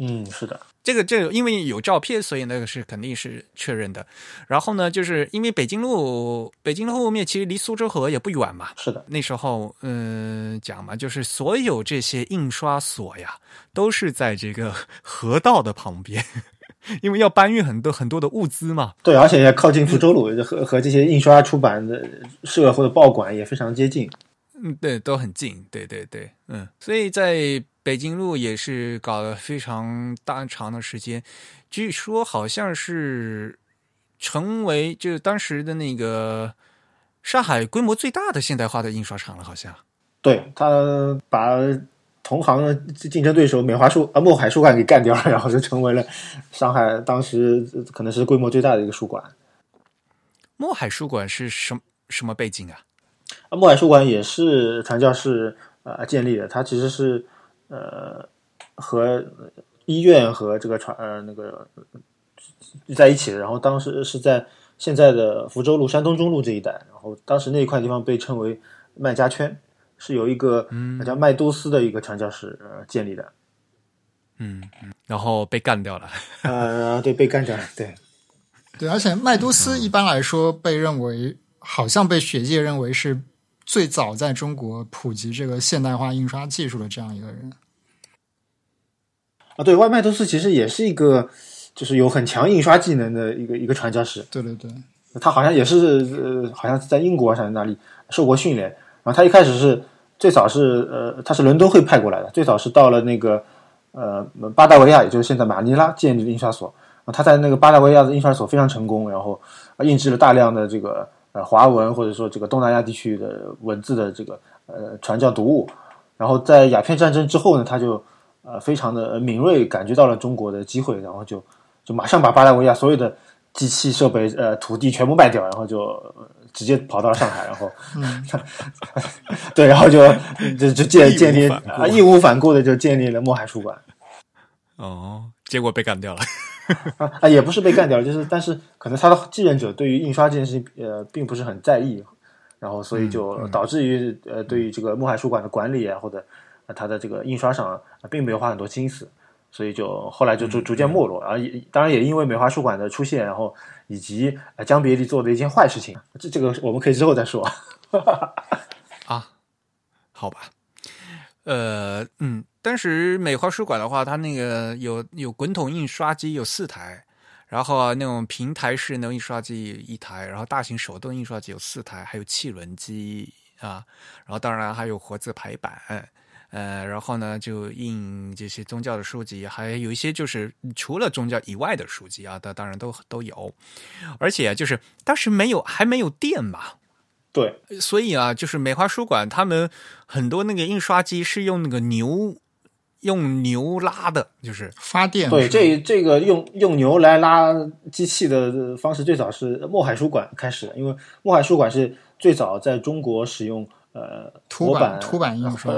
嗯，是的，这个这个，因为有照片，所以那个是肯定是确认的。然后呢，就是因为北京路，北京路后面其实离苏州河也不远嘛，是的。那时候，嗯、讲嘛，就是所有这些印刷所呀，都是在这个 河道的旁边，因为要搬运很多很多的物资嘛。对，而且也靠近福州路，和和这些印刷出版的社或者报馆也非常接近。嗯，对，都很近，对对对，嗯，所以在北京路也是搞了非常大长的时间，据说好像是成为就当时的那个上海规模最大的现代化的印刷厂了，好像。对他把同行的竞争对手美华书啊墨海书馆给干掉了，然后就成为了上海当时可能是规模最大的一个书馆。墨海书馆是什么什么背景啊？啊，墨海书馆也是传教士呃建立的，它其实是呃和医院和这个传呃那个呃在一起的。然后当时是在现在的福州路、山东中路这一带，然后当时那一块地方被称为麦家圈，是由一个叫麦都斯的一个传教士呃建立的。嗯，嗯然后被干掉了。呃，对，被干掉了，对。对，而且麦都斯一般来说被认为，好像被学界认为是最早在中国普及这个现代化印刷技术的这样一个人。啊，对，外麦多斯其实也是一个，就是有很强印刷技能的一个一个传教士。对对对，他好像也是呃，好像是在英国还是哪里受过训练。然后他一开始是最早是呃，他是伦敦会派过来的，最早是到了那个呃巴达维亚，也就是现在马尼拉建立的印刷所。他在那个巴达维亚的印刷所非常成功，然后印制了大量的这个呃华文或者说这个东南亚地区的文字的这个呃传教读物。然后在鸦片战争之后呢，他就呃非常的敏锐感觉到了中国的机会，然后就就马上把巴达维亚所有的机器设备呃土地全部卖掉，然后就直接跑到了上海，然后 对，然后就就就建建立啊义无反顾的就建立了墨海书馆。哦，结果被干掉了。啊，也不是被干掉了，就是但是可能他的继任者对于印刷这件事情呃并不是很在意，然后所以就导致于呃对于这个木海书馆的管理啊或者他的这个印刷上并没有花很多心思，所以就后来就逐逐渐没落。而当然也因为美华书馆的出现，然后以及江别离做的一件坏事情，这这个我们可以之后再说。啊，好吧，呃嗯。当时美华书馆的话，它那个有有滚筒印刷机有四台，然后那种平台式那种印刷机一台，然后大型手动印刷机有四台，还有汽轮机啊，然后当然还有活字排版，呃，然后呢就印这些宗教的书籍，还有一些就是除了宗教以外的书籍啊，当当然都都有，而且就是当时没有还没有电嘛。对，所以啊，就是美华书馆他们很多那个印刷机是用那个牛。用牛拉的，就是发电。对，这这个用用牛来拉机器的方式，最早是墨海书馆开始的。因为墨海书馆是最早在中国使用呃凸版凸版印刷，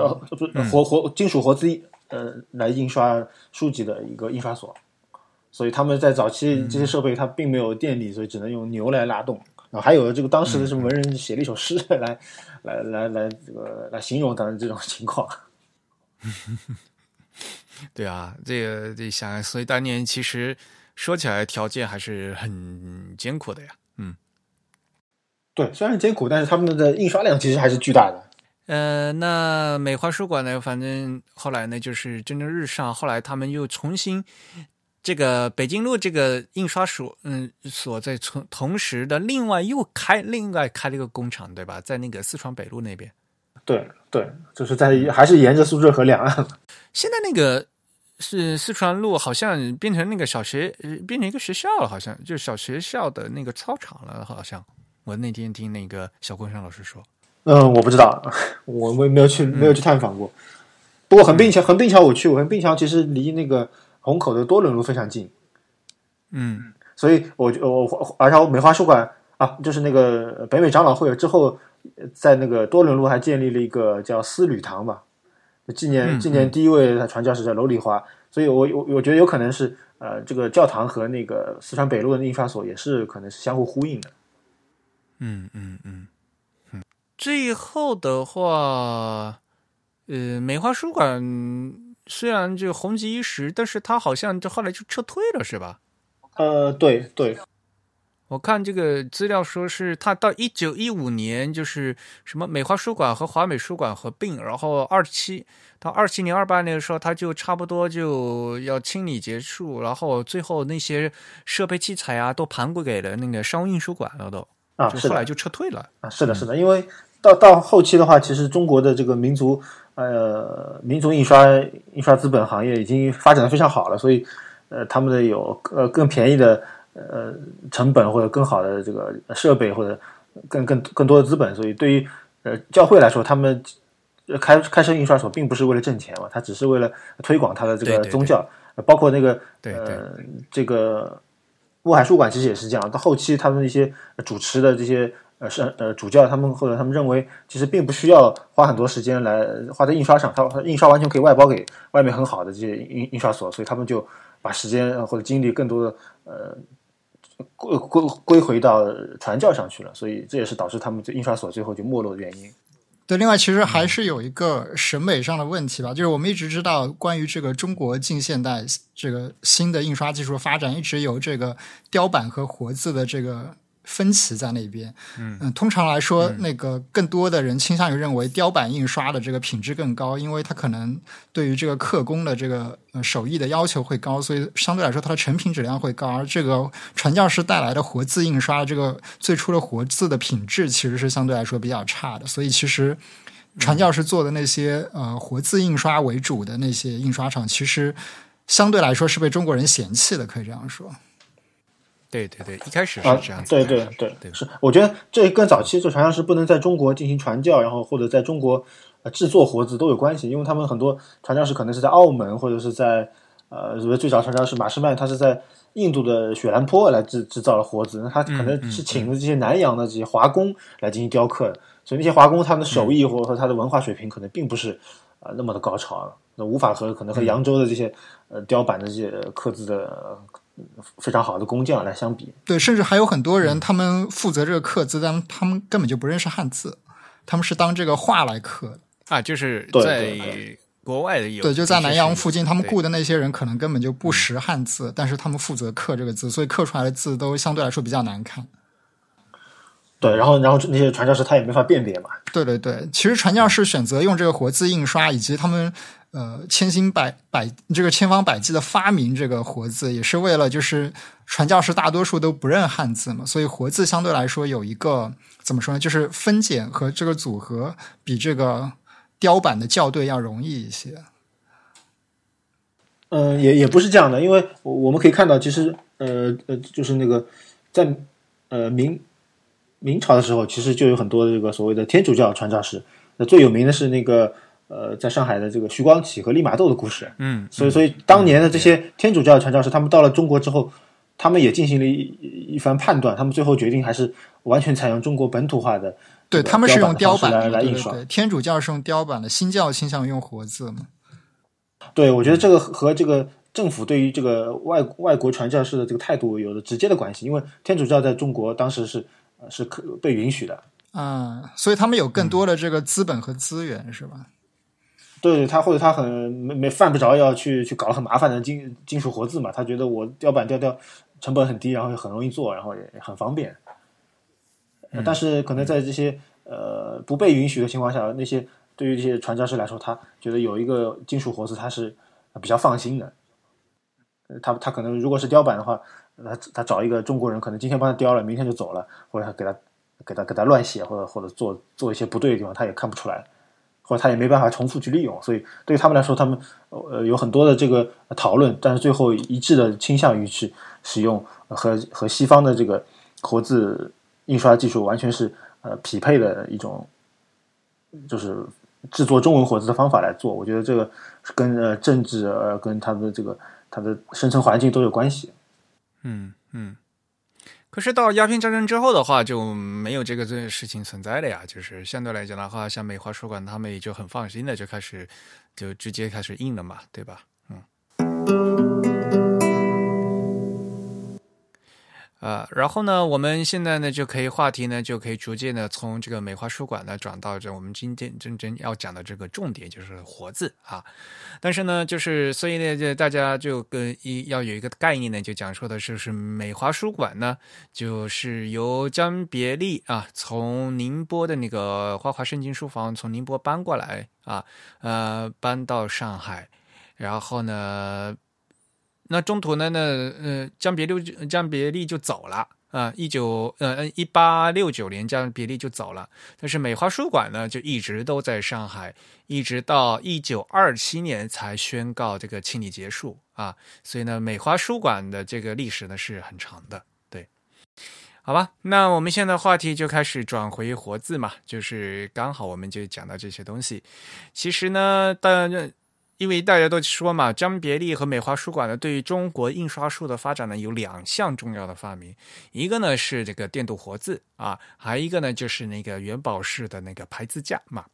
活活金属活字呃来印刷书籍的一个印刷所。所以他们在早期这些设备它并没有电力，所以只能用牛来拉动。然后还有这个当时的什么文人写了一首诗来来来来这个来形容当时这种情况。对啊，这个这想，所以当年其实说起来条件还是很艰苦的呀。嗯，对，虽然艰苦，但是他们的印刷量其实还是巨大的。呃，那美华书馆呢，反正后来呢就是蒸蒸日上，后来他们又重新这个北京路这个印刷所，嗯，所在从同时的另外又开另外开了一个工厂，对吧？在那个四川北路那边。对对，就是在还是沿着苏州河两岸。现在那个是四川路，好像变成那个小学，变成一个学校了，好像就是小学校的那个操场了，好像。我那天听那个小昆山老师说，嗯，我不知道，我我没有去没有去探访过。不过横滨桥，横滨桥我去，我很并巧其实离那个虹口的多伦路非常近。嗯，所以我我而且美华书馆啊，就是那个北美长老会之后，在那个多伦路还建立了一个叫思旅堂吧。纪念纪念第一位传教士叫楼里华，所以我我我觉得有可能是呃，这个教堂和那个四川北路的印刷所也是可能是相互呼应的。嗯嗯嗯嗯。最后的话，呃，美华书馆虽然就红极一时，但是他好像就后来就撤退了，是吧？呃，对对。我看这个资料说是他到一九一五年，就是什么美华书馆和华美书馆合并，然后二七到二七年、二八年的时候，他就差不多就要清理结束，然后最后那些设备器材啊都盘过给了那个商务印书馆了，都啊，后来就撤退了啊，是的，是的，因为到到后期的话，其实中国的这个民族呃民族印刷印刷资本行业已经发展的非常好了，所以呃他们的有呃更便宜的。呃，成本或者更好的这个设备或者更更更多的资本，所以对于呃教会来说，他们开开设印刷所并不是为了挣钱嘛，他只是为了推广他的这个宗教，包括那个呃这个乌海书馆其实也是这样。到后期，他们一些主持的这些呃是呃主教，他们或者他们认为，其实并不需要花很多时间来花在印刷上，他印刷完全可以外包给外面很好的这些印印刷所，所以他们就把时间或者精力更多的呃。归归归回到传教上去了，所以这也是导致他们这印刷所最后就没落的原因。对，另外其实还是有一个审美上的问题吧，就是我们一直知道关于这个中国近现代这个新的印刷技术发展，一直有这个雕版和活字的这个分歧在那边。嗯通常来说，那个更多的人倾向于认为雕版印刷的这个品质更高，因为它可能对于这个刻工的这个呃手艺的要求会高，所以相对来说它的成品质量会高。而这个传教士带来的活字印刷，这个最初的活字的品质其实是相对来说比较差的，所以其实。传教士做的那些呃活字印刷为主的那些印刷厂，其实相对来说是被中国人嫌弃的，可以这样说。对对对，一开始是啊这样，子对，对对，对是。我觉得这跟早期，这传教士不能在中国进行传教，然后或者在中国呃制作活字都有关系，因为他们很多传教士可能是在澳门或者是在呃，比如最早传教士马士曼，他是在印度的雪兰坡来制制造了活字，那他可能是请的这些南洋的这些华工来进行雕刻的，所以那些华工他们的手艺或者说他的文化水平可能并不是啊、呃那么的高超，那无法和可能和扬州的这些呃雕版的这些刻字的。呃非常好的工匠来相比，对，甚至还有很多人，他们负责这个刻字，但他们根本就不认识汉字，他们是当这个画来刻的。啊，就是在国外的有，对，就在南洋附近，他们雇的那些人可能根本就不识汉字，但是他们负责刻这个字，所以刻出来的字都相对来说比较难看。对，然后然后那些传教士他也没法辨别嘛，对对对，其实传教士选择用这个活字印刷，以及他们呃千辛百百这个千方百计的发明这个活字，也是为了就是传教士大多数都不认汉字嘛，所以活字相对来说有一个怎么说呢，就是分拣和这个组合比这个雕版的校对要容易一些。嗯，也也不是这样的，因为我我们可以看到，其实呃呃，就是那个在呃明明朝的时候，其实就有很多这个所谓的天主教传教士。那最有名的是那个呃，在上海的这个徐光启和利玛窦的故事。嗯，所以，所以当年的这些天主教传教士，他们到了中国之后，他们也进行了一一番判断，他们最后决定还是完全采用中国本土化的对，他们是用雕版的，来来印刷。天主教是用雕版的，新教倾向于用活字嘛。对，我觉得这个和这个政府对于这个外外国传教士的这个态度有着直接的关系，因为天主教在中国当时是呃是可被允许的。嗯，所以他们有更多的这个资本和资源，是吧？对对，他或者他很没没犯不着要去去搞很麻烦的金金属活字嘛，他觉得我雕版雕雕成本很低，然后很容易做，然后也很方便。呃但是可能在这些呃不被允许的情况下，那些对于这些传教士来说，他觉得有一个金属活字，他是比较放心的。呃他他可能如果是雕版的话，他他找一个中国人，可能今天帮他雕了，明天就走了，或者他给他给他给他乱写，或者或者做做一些不对的地方，他也看不出来。或者他也没办法重复去利用，所以对于他们来说，他们呃有很多的这个讨论，但是最后一致的倾向于去使用和和西方的这个活字印刷技术完全是呃匹配的一种，就是制作中文活字的方法来做。我觉得这个是跟呃政治呃跟他的这个他的生存环境都有关系。嗯嗯。可是到鸦片战争之后的话，就没有这个这事情存在了呀。就是相对来讲的话，像美华书馆他们也就很放心的就开始就直接开始印了嘛，对吧？嗯。啊，然后呢，我们现在呢就可以话题呢就可以逐渐的从这个美华书馆呢转到这我们今天真正要讲的这个重点，就是活字啊。但是呢，就是所以呢，就大家就跟一要有一个概念呢，就讲说的就是美华书馆呢，就是由江别利啊从宁波的那个花华圣经书房从宁波搬过来啊，呃，搬到上海，然后呢。那中途呢？那呃，江别六江别利就走了啊，一九呃一八六九年江别利就走了。但是美华书馆呢，就一直都在上海，一直到一九二七年才宣告这个清理结束啊。所以呢，美华书馆的这个历史呢是很长的。对，好吧，那我们现在话题就开始转回活字嘛，就是刚好我们就讲到这些东西。其实呢，当然。因为大家都说嘛，江别利和美华书馆呢，对于中国印刷术的发展呢，有两项重要的发明，一个呢是这个电镀活字啊，还一个呢就是那个元宝式的那个排字架嘛。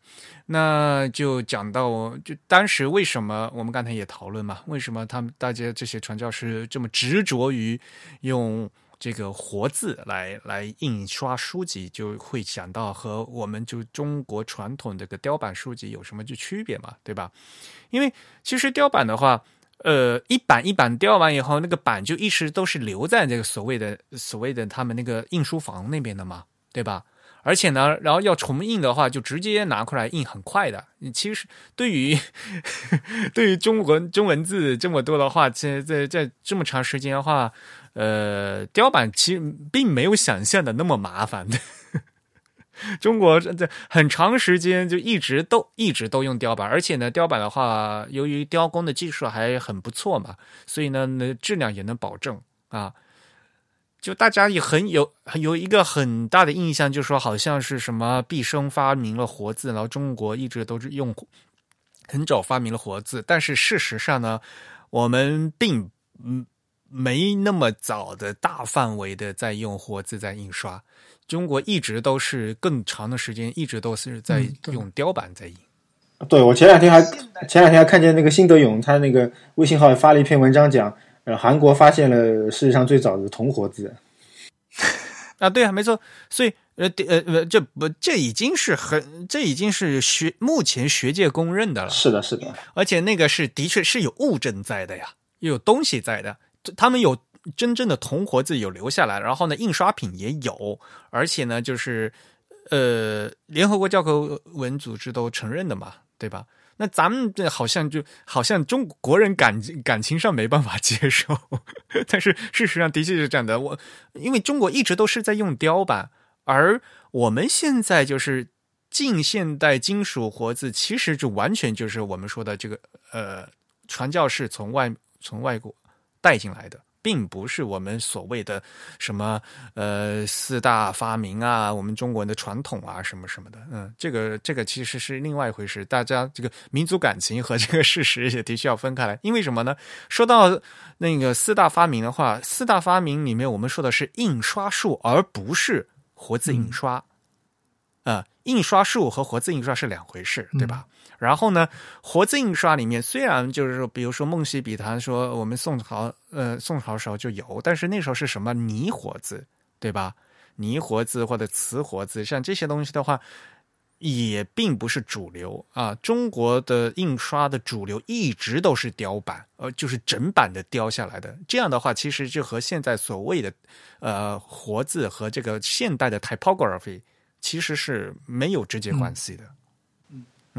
那就讲到，就当时为什么我们刚才也讨论嘛，为什么他们大家这些传教士这么执着于用这个活字来来印刷书籍，就会想到和我们就中国传统这个雕版书籍有什么就区别嘛，对吧？因为其实雕版的话，呃，一版一版雕完以后，那个版就一直都是留在这个所谓的所谓的他们那个印书房那边的嘛，对吧？而且呢，然后要重印的话，就直接拿过来印，很快的。其实对于 对于中文中文字这么多的话，在在在这么长时间的话，呃，雕版其实并没有想象的那么麻烦的。中国这很长时间就一直都一直都用雕版，而且呢，雕版的话，由于雕工的技术还很不错嘛，所以呢，那质量也能保证啊。就大家也很有有一个很大的印象，就是说好像是什么毕生发明了活字，然后中国一直都是用很早发明了活字，但是事实上呢，我们并嗯没那么早的大范围的在用活字在印刷，中国一直都是更长的时间一直都是在用雕版在印。对，我前两天还前两天还看见那个辛德勇，他那个微信号发了一篇文章讲。呃，韩国发现了世界上最早的铜活字，啊，对啊，没错，所以呃呃呃，这不这已经是很这已经是学目前学界公认的了，是的，是的，而且那个是的确是有物证在的呀，有东西在的，他们有真正的铜活字有留下来，然后呢，印刷品也有，而且呢，就是呃，联合国教科文组织都承认的嘛，对吧？那咱们这好像就好像中国人感感情上没办法接受，但是事实上的确是这样的。我因为中国一直都是在用雕版，而我们现在就是近现代金属活字，其实就完全就是我们说的这个呃传教士从外从外国带进来的。并不是我们所谓的什么呃四大发明啊，我们中国人的传统啊，什么什么的，嗯，这个这个其实是另外一回事。大家这个民族感情和这个事实也的确要分开来。因为什么呢？说到那个四大发明的话，四大发明里面我们说的是印刷术，而不是活字印刷。啊，印刷术和活字印刷是两回事，对吧？然后呢，活字印刷里面虽然就是说，比如说梦溪笔谈说我们宋朝呃宋朝时候就有，但是那时候是什么泥活字，对吧？泥活字或者瓷活字，像这些东西的话，也并不是主流啊。中国的印刷的主流一直都是雕版，呃，就是整版的雕下来的。这样的话，其实就和现在所谓的呃活字和这个现代的 typography 其实是没有直接关系的。嗯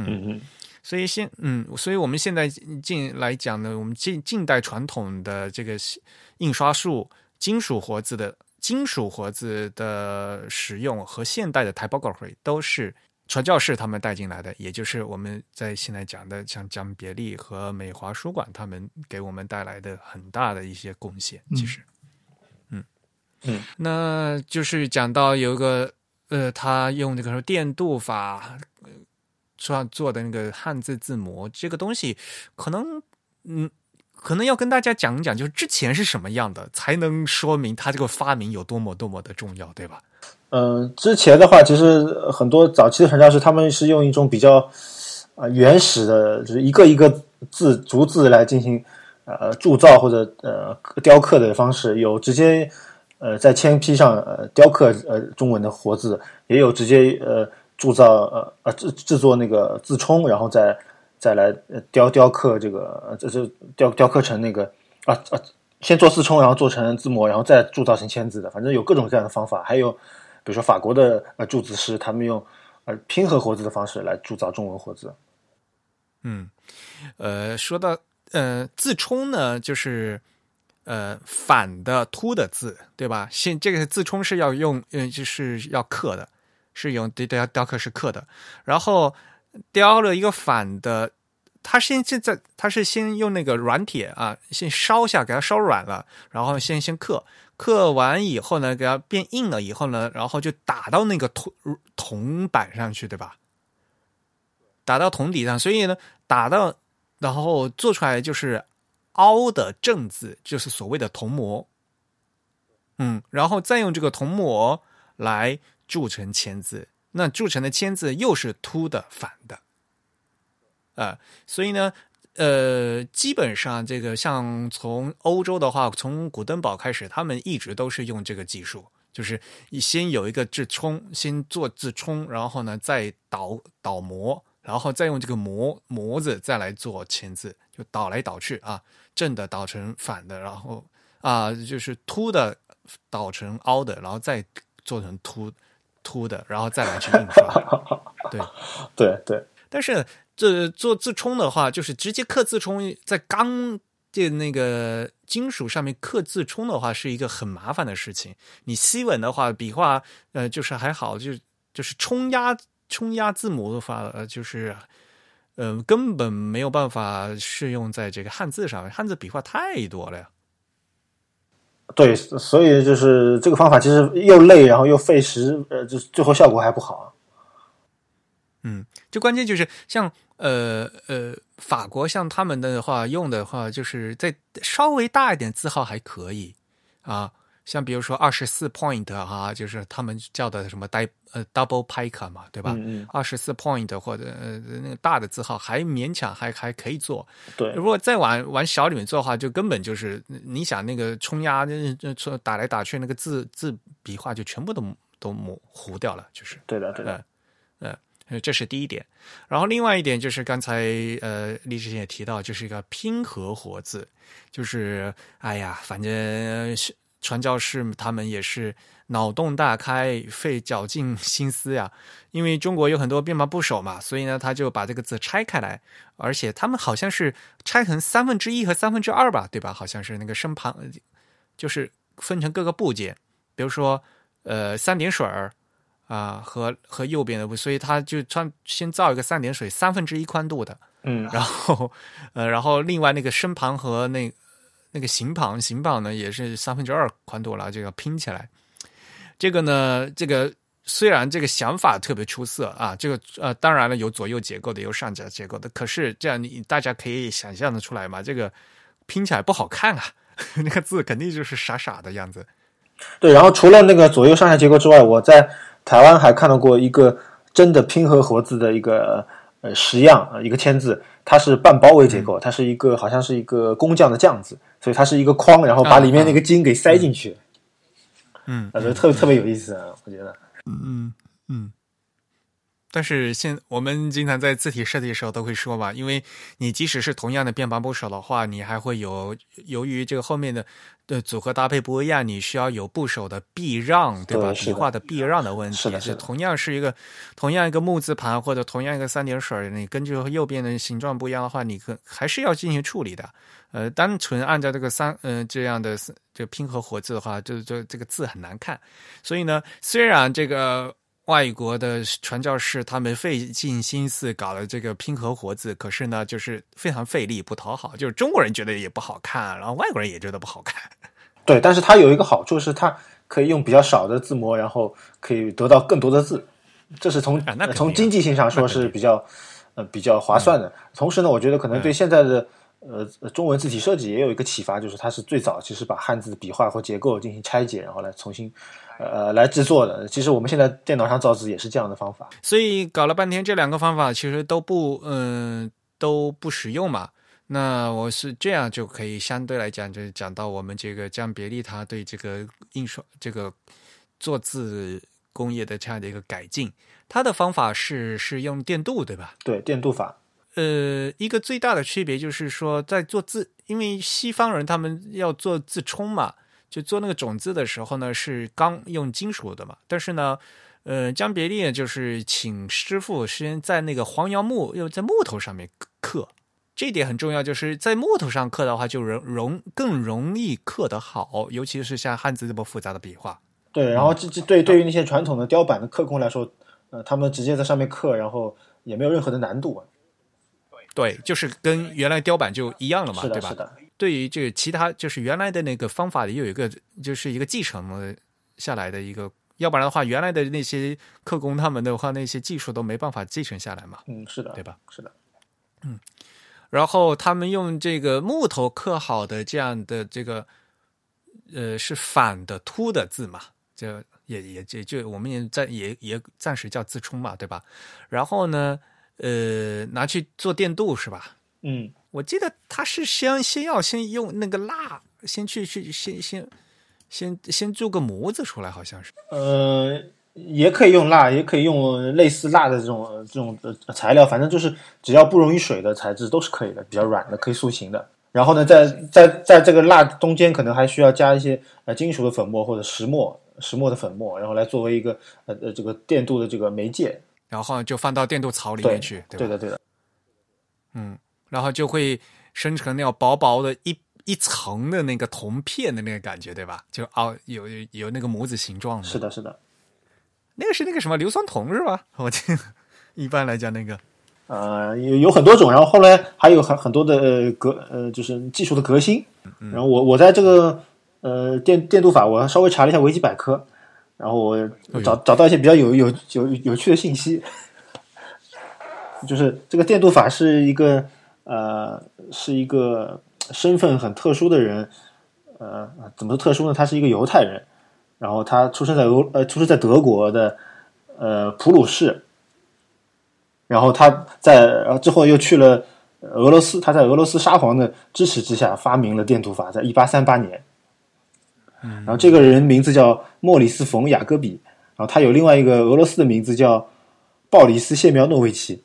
嗯，所以现嗯，所以我们现在近来讲呢，我们近近代传统的这个印刷术、金属活字的金属活字的使用和现代的 typography 都是传教士他们带进来的，也就是我们在现在讲的像江别利和美华书馆他们给我们带来的很大的一些贡献。其实，嗯嗯，那就是讲到有一个呃，他用那个电镀法。做做的那个汉字字模这个东西，可能嗯，可能要跟大家讲一讲，就是之前是什么样的，才能说明它这个发明有多么多么的重要，对吧？嗯，之前的话，其实很多早期的传教士他们是用一种比较啊原始的，就是一个一个字逐字来进行呃铸造或者呃雕刻的方式，有直接呃在铅坯上呃雕刻呃中文的活字，也有直接呃。铸造呃呃制制作那个字冲，然后再再来雕雕刻这个，这是雕雕刻成那个啊啊，先做字冲，然后做成字模，然后再铸造成签字的。反正有各种各样的方法。还有比如说法国的呃铸字师，他们用呃拼合活字的方式来铸造中文活字。嗯，呃，说到呃字冲呢，就是呃反的凸的字，对吧？现这个字冲是要用，嗯，就是要刻的。是用雕雕刻是刻的，然后雕了一个反的，他先现在他是先用那个软铁啊，先烧一下给它烧软了，然后先先刻，刻完以后呢，给它变硬了以后呢，然后就打到那个铜铜板上去，对吧？打到铜底上，所以呢，打到然后做出来就是凹的正字，就是所谓的铜模。嗯，然后再用这个铜模来。铸成签字，那铸成的签字又是凸的反的，啊，所以呢，呃，基本上这个像从欧洲的话，从古登堡开始，他们一直都是用这个技术，就是先有一个字冲，先做字冲，然后呢再倒倒模，然后再用这个模模子再来做签字，就倒来倒去啊，正的倒成反的，然后啊就是凸的倒成凹的，然后再做成凸凸的，然后再来去印刷。对对对，但是这做自冲的话，就是直接刻字冲在钢的那个金属上面刻字冲的话，是一个很麻烦的事情。你西文的话，笔画呃就是还好，就就是冲压冲压字母的话，呃就是呃根本没有办法适用在这个汉字上面，汉字笔画太多了呀。对，所以就是这个方法其实又累，然后又费时，呃，就最后效果还不好。嗯，就关键就是像呃呃法国像他们的话用的话，就是在稍微大一点字号还可以啊，像比如说二十四 point 哈，就是他们叫的什么 d 呃 double pika 嘛，对吧？嗯嗯二十四 point 或者呃那个大的字号还勉强还还可以做，对如果再往往小里面做的话，就根本就是你想那个冲压那那打来打去，那个字字笔画就全部都都模糊掉了，就是。对的对的，呃，这是第一点。然后另外一点就是刚才呃，李志贤也提到，就是一个拼合活字，就是哎呀，反正是传教士他们也是脑洞大开，费绞尽心思呀。因为中国有很多编码部首嘛，所以呢，他就把这个字拆开来，而且他们好像是拆成三分之一和三分之二吧，对吧？好像是那个身旁，就是分成各个部件，比如说呃三点水儿。啊，和和右边的部，所以他就穿先造一个三点水三分之一宽度的，嗯，然后呃，然后另外那个身旁和那那个形旁，形旁呢也是三分之二宽度了，这个拼起来，这个呢，这个虽然这个想法特别出色啊，这个呃，当然了，有左右结构的，有上下结构的，可是这样你大家可以想象的出来嘛，这个拼起来不好看啊，那个字肯定就是傻傻的样子。对。然后除了那个左右上下结构之外，我在台湾还看到过一个真的拼合活字的一个呃实样啊，一个签字，它是半包围结构，它是一个好像是一个工匠的匠字，所以它是一个框，然后把里面那个金给塞进去，嗯，我觉得特特别有意思啊，我觉得。嗯嗯嗯，但是现我们经常在字体设计的时候都会说嘛，因为你即使是同样的变版部首的话，你还会有由于这个后面的的组合搭配不一样，你需要有部首的避让，对吧？笔画的避让的问题，是的是的同样是一个同样一个木字旁或者同样一个三点水，你根据右边的形状不一样的话，你可还是要进行处理的。呃，单纯按照这个三嗯、这样的这拼合活字的话，就就这个字很难看。所以呢，虽然这个外国的传教士他们费尽心思搞了这个拼合活字，可是呢，就是非常费力不讨好，就是中国人觉得也不好看，然后外国人也觉得不好看。对，但是它有一个好处是，它可以用比较少的字模，然后可以得到更多的字，这是从、啊那从经济性上说是比较呃比较划算的。同时呢，我觉得可能对现在的呃呃中文字体设计也有一个启发，就是它是最早其实把汉字的笔画或结构进行拆解，然后来重新呃来制作的。其实我们现在电脑上造字也是这样的方法。所以搞了半天，这两个方法其实都不嗯、都不实用嘛。那我是这样就可以相对来讲，就讲到我们这个江别利他对这个印刷这个做字工业的这样的一个改进，他的方法是是用电镀，对吧？对，电镀法。呃，一个最大的区别就是说，在做字，因为西方人他们要做字冲嘛，就做那个种子的时候呢，是钢用金属的嘛。但是呢，呃，江别利就是请师傅先在那个黄杨木，又在木头上面刻，这一点很重要，就是在木头上刻的话，就容容更容易刻得好，尤其是像汉字这么复杂的笔画。对，然后这这对对于那些传统的雕版的刻工来说，呃，他们直接在上面刻，然后也没有任何的难度啊。对，就是跟原来雕版就一样了嘛，对吧是？的。对于这个其他，就是原来的那个方法里有一个，就是一个继承了下来的一个，要不然的话，原来的那些刻工他们的话，那些技术都没办法继承下来嘛。嗯，是的，对吧？是的。嗯然后他们用这个木头刻好的这样的这个，呃，是反的凸的字嘛，就也也也就我们也暂也也暂时叫自冲嘛，对吧？然后呢，呃，拿去做电镀是吧？嗯，我记得他是先先要先用那个蜡，先去去先先先先做个模子出来，好像是。呃，也可以用蜡，也可以用类似蜡的这种这种呃材料，反正就是只要不溶于水的材质都是可以的，比较软的，可以塑形的。然后呢，在在在这个蜡中间可能还需要加一些呃金属的粉末或者石墨石墨的粉末，然后来作为一个呃呃这个电镀的这个媒介。然后就放到电镀槽里面去，吧？对的对的，嗯，然后就会生成那种薄薄的一一层的那个铜片的那个感觉，对吧？就凹有有有那个模子形状的，是的是的。那个是那个什么硫酸铜是吧？我记得一般来讲那个，呃，有有很多种，然后后来还有很很多的呃革呃，就是技术的革新。然后我我在这个呃电电镀法，我稍微查了一下维基百科，然后我找找到一些比较有有有有趣的信息，就是这个电镀法是一个呃是一个身份很特殊的人，呃，怎么特殊呢？他是一个犹太人，然后他出生在俄呃出生在德国的呃普鲁士。然后他在，然后之后又去了俄罗斯。他在俄罗斯沙皇的支持之下发明了电镀法，在一八三八年。然后这个人名字叫莫里斯·冯·雅各比，然后他有另外一个俄罗斯的名字叫鲍里斯·谢苗诺维奇。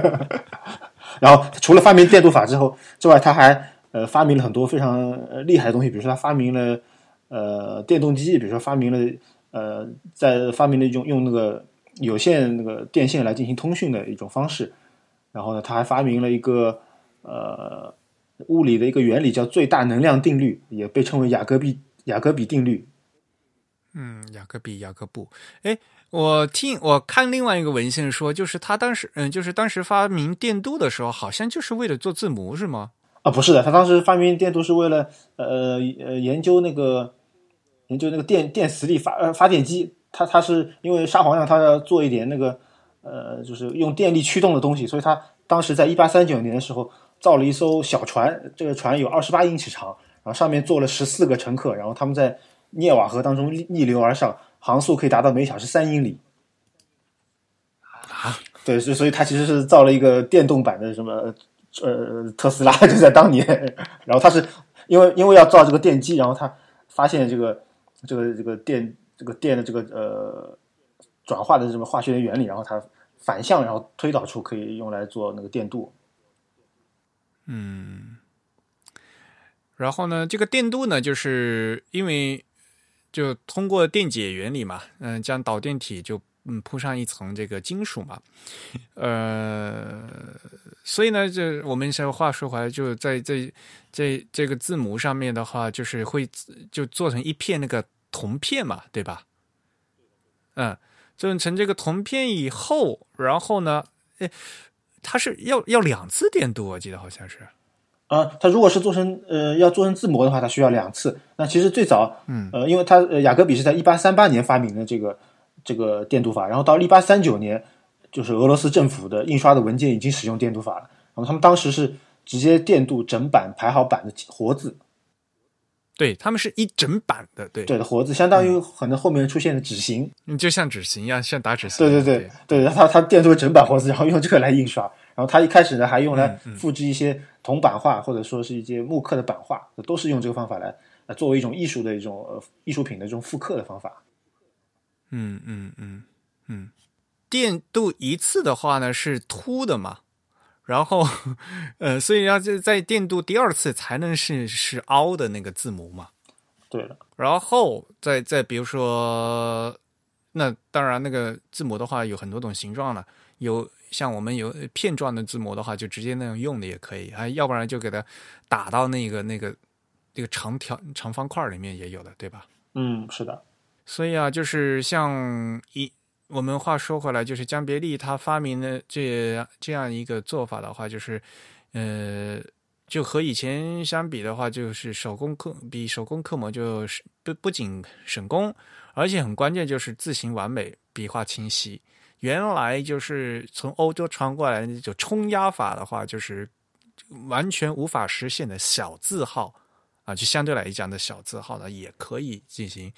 然后除了发明电镀法之后之外，他还呃发明了很多非常厉害的东西，比如说他发明了呃电动机，比如说发明了呃在发明了用用那个。有线那个电线来进行通讯的一种方式，然后呢，他还发明了一个呃物理的一个原理，叫最大能量定律，也被称为雅各比雅各比定律。嗯，雅各比雅各布。哎，我听我看另外一个文献说，就是他当时嗯，就是当时发明电镀的时候，好像就是为了做字模，是吗？啊，不是的，他当时发明电镀是为了呃呃研究那个研究那个电电磁力发呃发电机。他他是因为沙皇让他要做一点那个呃，就是用电力驱动的东西，所以他当时在一八三九年的时候造了一艘小船，这个船有二十八英尺长，然后上面坐了十四个乘客，然后他们在涅瓦河当中逆流而上，航速可以达到每小时三英里。啊，对，所所以它其实是造了一个电动版的什么呃特斯拉，就在当年。然后它是因为因为要造这个电机，然后它发现这个这个这个电。这个电的这个呃转化的这么化学的原理，然后它反向，然后推导出可以用来做那个电镀。嗯，然后呢，这个电镀呢，就是因为就通过电解原理嘛，嗯，将导电体就嗯铺上一层这个金属嘛，呃，所以呢，这我们现在话说回来，就在这这这个字母上面的话，就是会就做成一片那个。铜片嘛，对吧？嗯，做成这个铜片以后，然后呢，哎，它是要要两次电镀，我记得好像是。啊，它如果是做成呃要做成字模的话，它需要两次。那其实最早，嗯，呃，因为它呃雅各比是在一八三八年发明的这个这个电镀法，然后到一八三九年，就是俄罗斯政府的印刷的文件已经使用电镀法了。然后他们当时是直接电镀整版排好版的活字。对他们是一整版的，对对的活字，相当于可能后面出现的纸型，嗯，就像纸型一样，像打纸型。对对对对，他他电镀整版活字，然后用这个来印刷，然后他一开始呢还用来复制一些铜版画或者说是一些木刻的版画，都是用这个方法来呃作为一种艺术的一种呃艺术品的这种复刻的方法。嗯嗯嗯嗯，电镀一次的话呢是凸的嘛？然后，呃，所以要在在电镀第二次才能是是凹的那个字母嘛？对的。然后再再比如说，那当然那个字母的话有很多种形状了，有像我们有片状的字模的话，就直接那样用的也可以啊，要不然就给它打到那个那个那个长条长方块里面也有的，对吧？嗯，是的。所以啊，就是像一。我们话说回来，就是江别利他发明的这这样一个做法的话，就是，呃，就和以前相比的话，就是手工刻比手工刻模就是不不仅省工，而且很关键就是字形完美，笔画清晰。原来就是从欧洲传过来那种冲压法的话，就是完全无法实现的小字号啊，就相对来讲的小字号呢，也可以进行，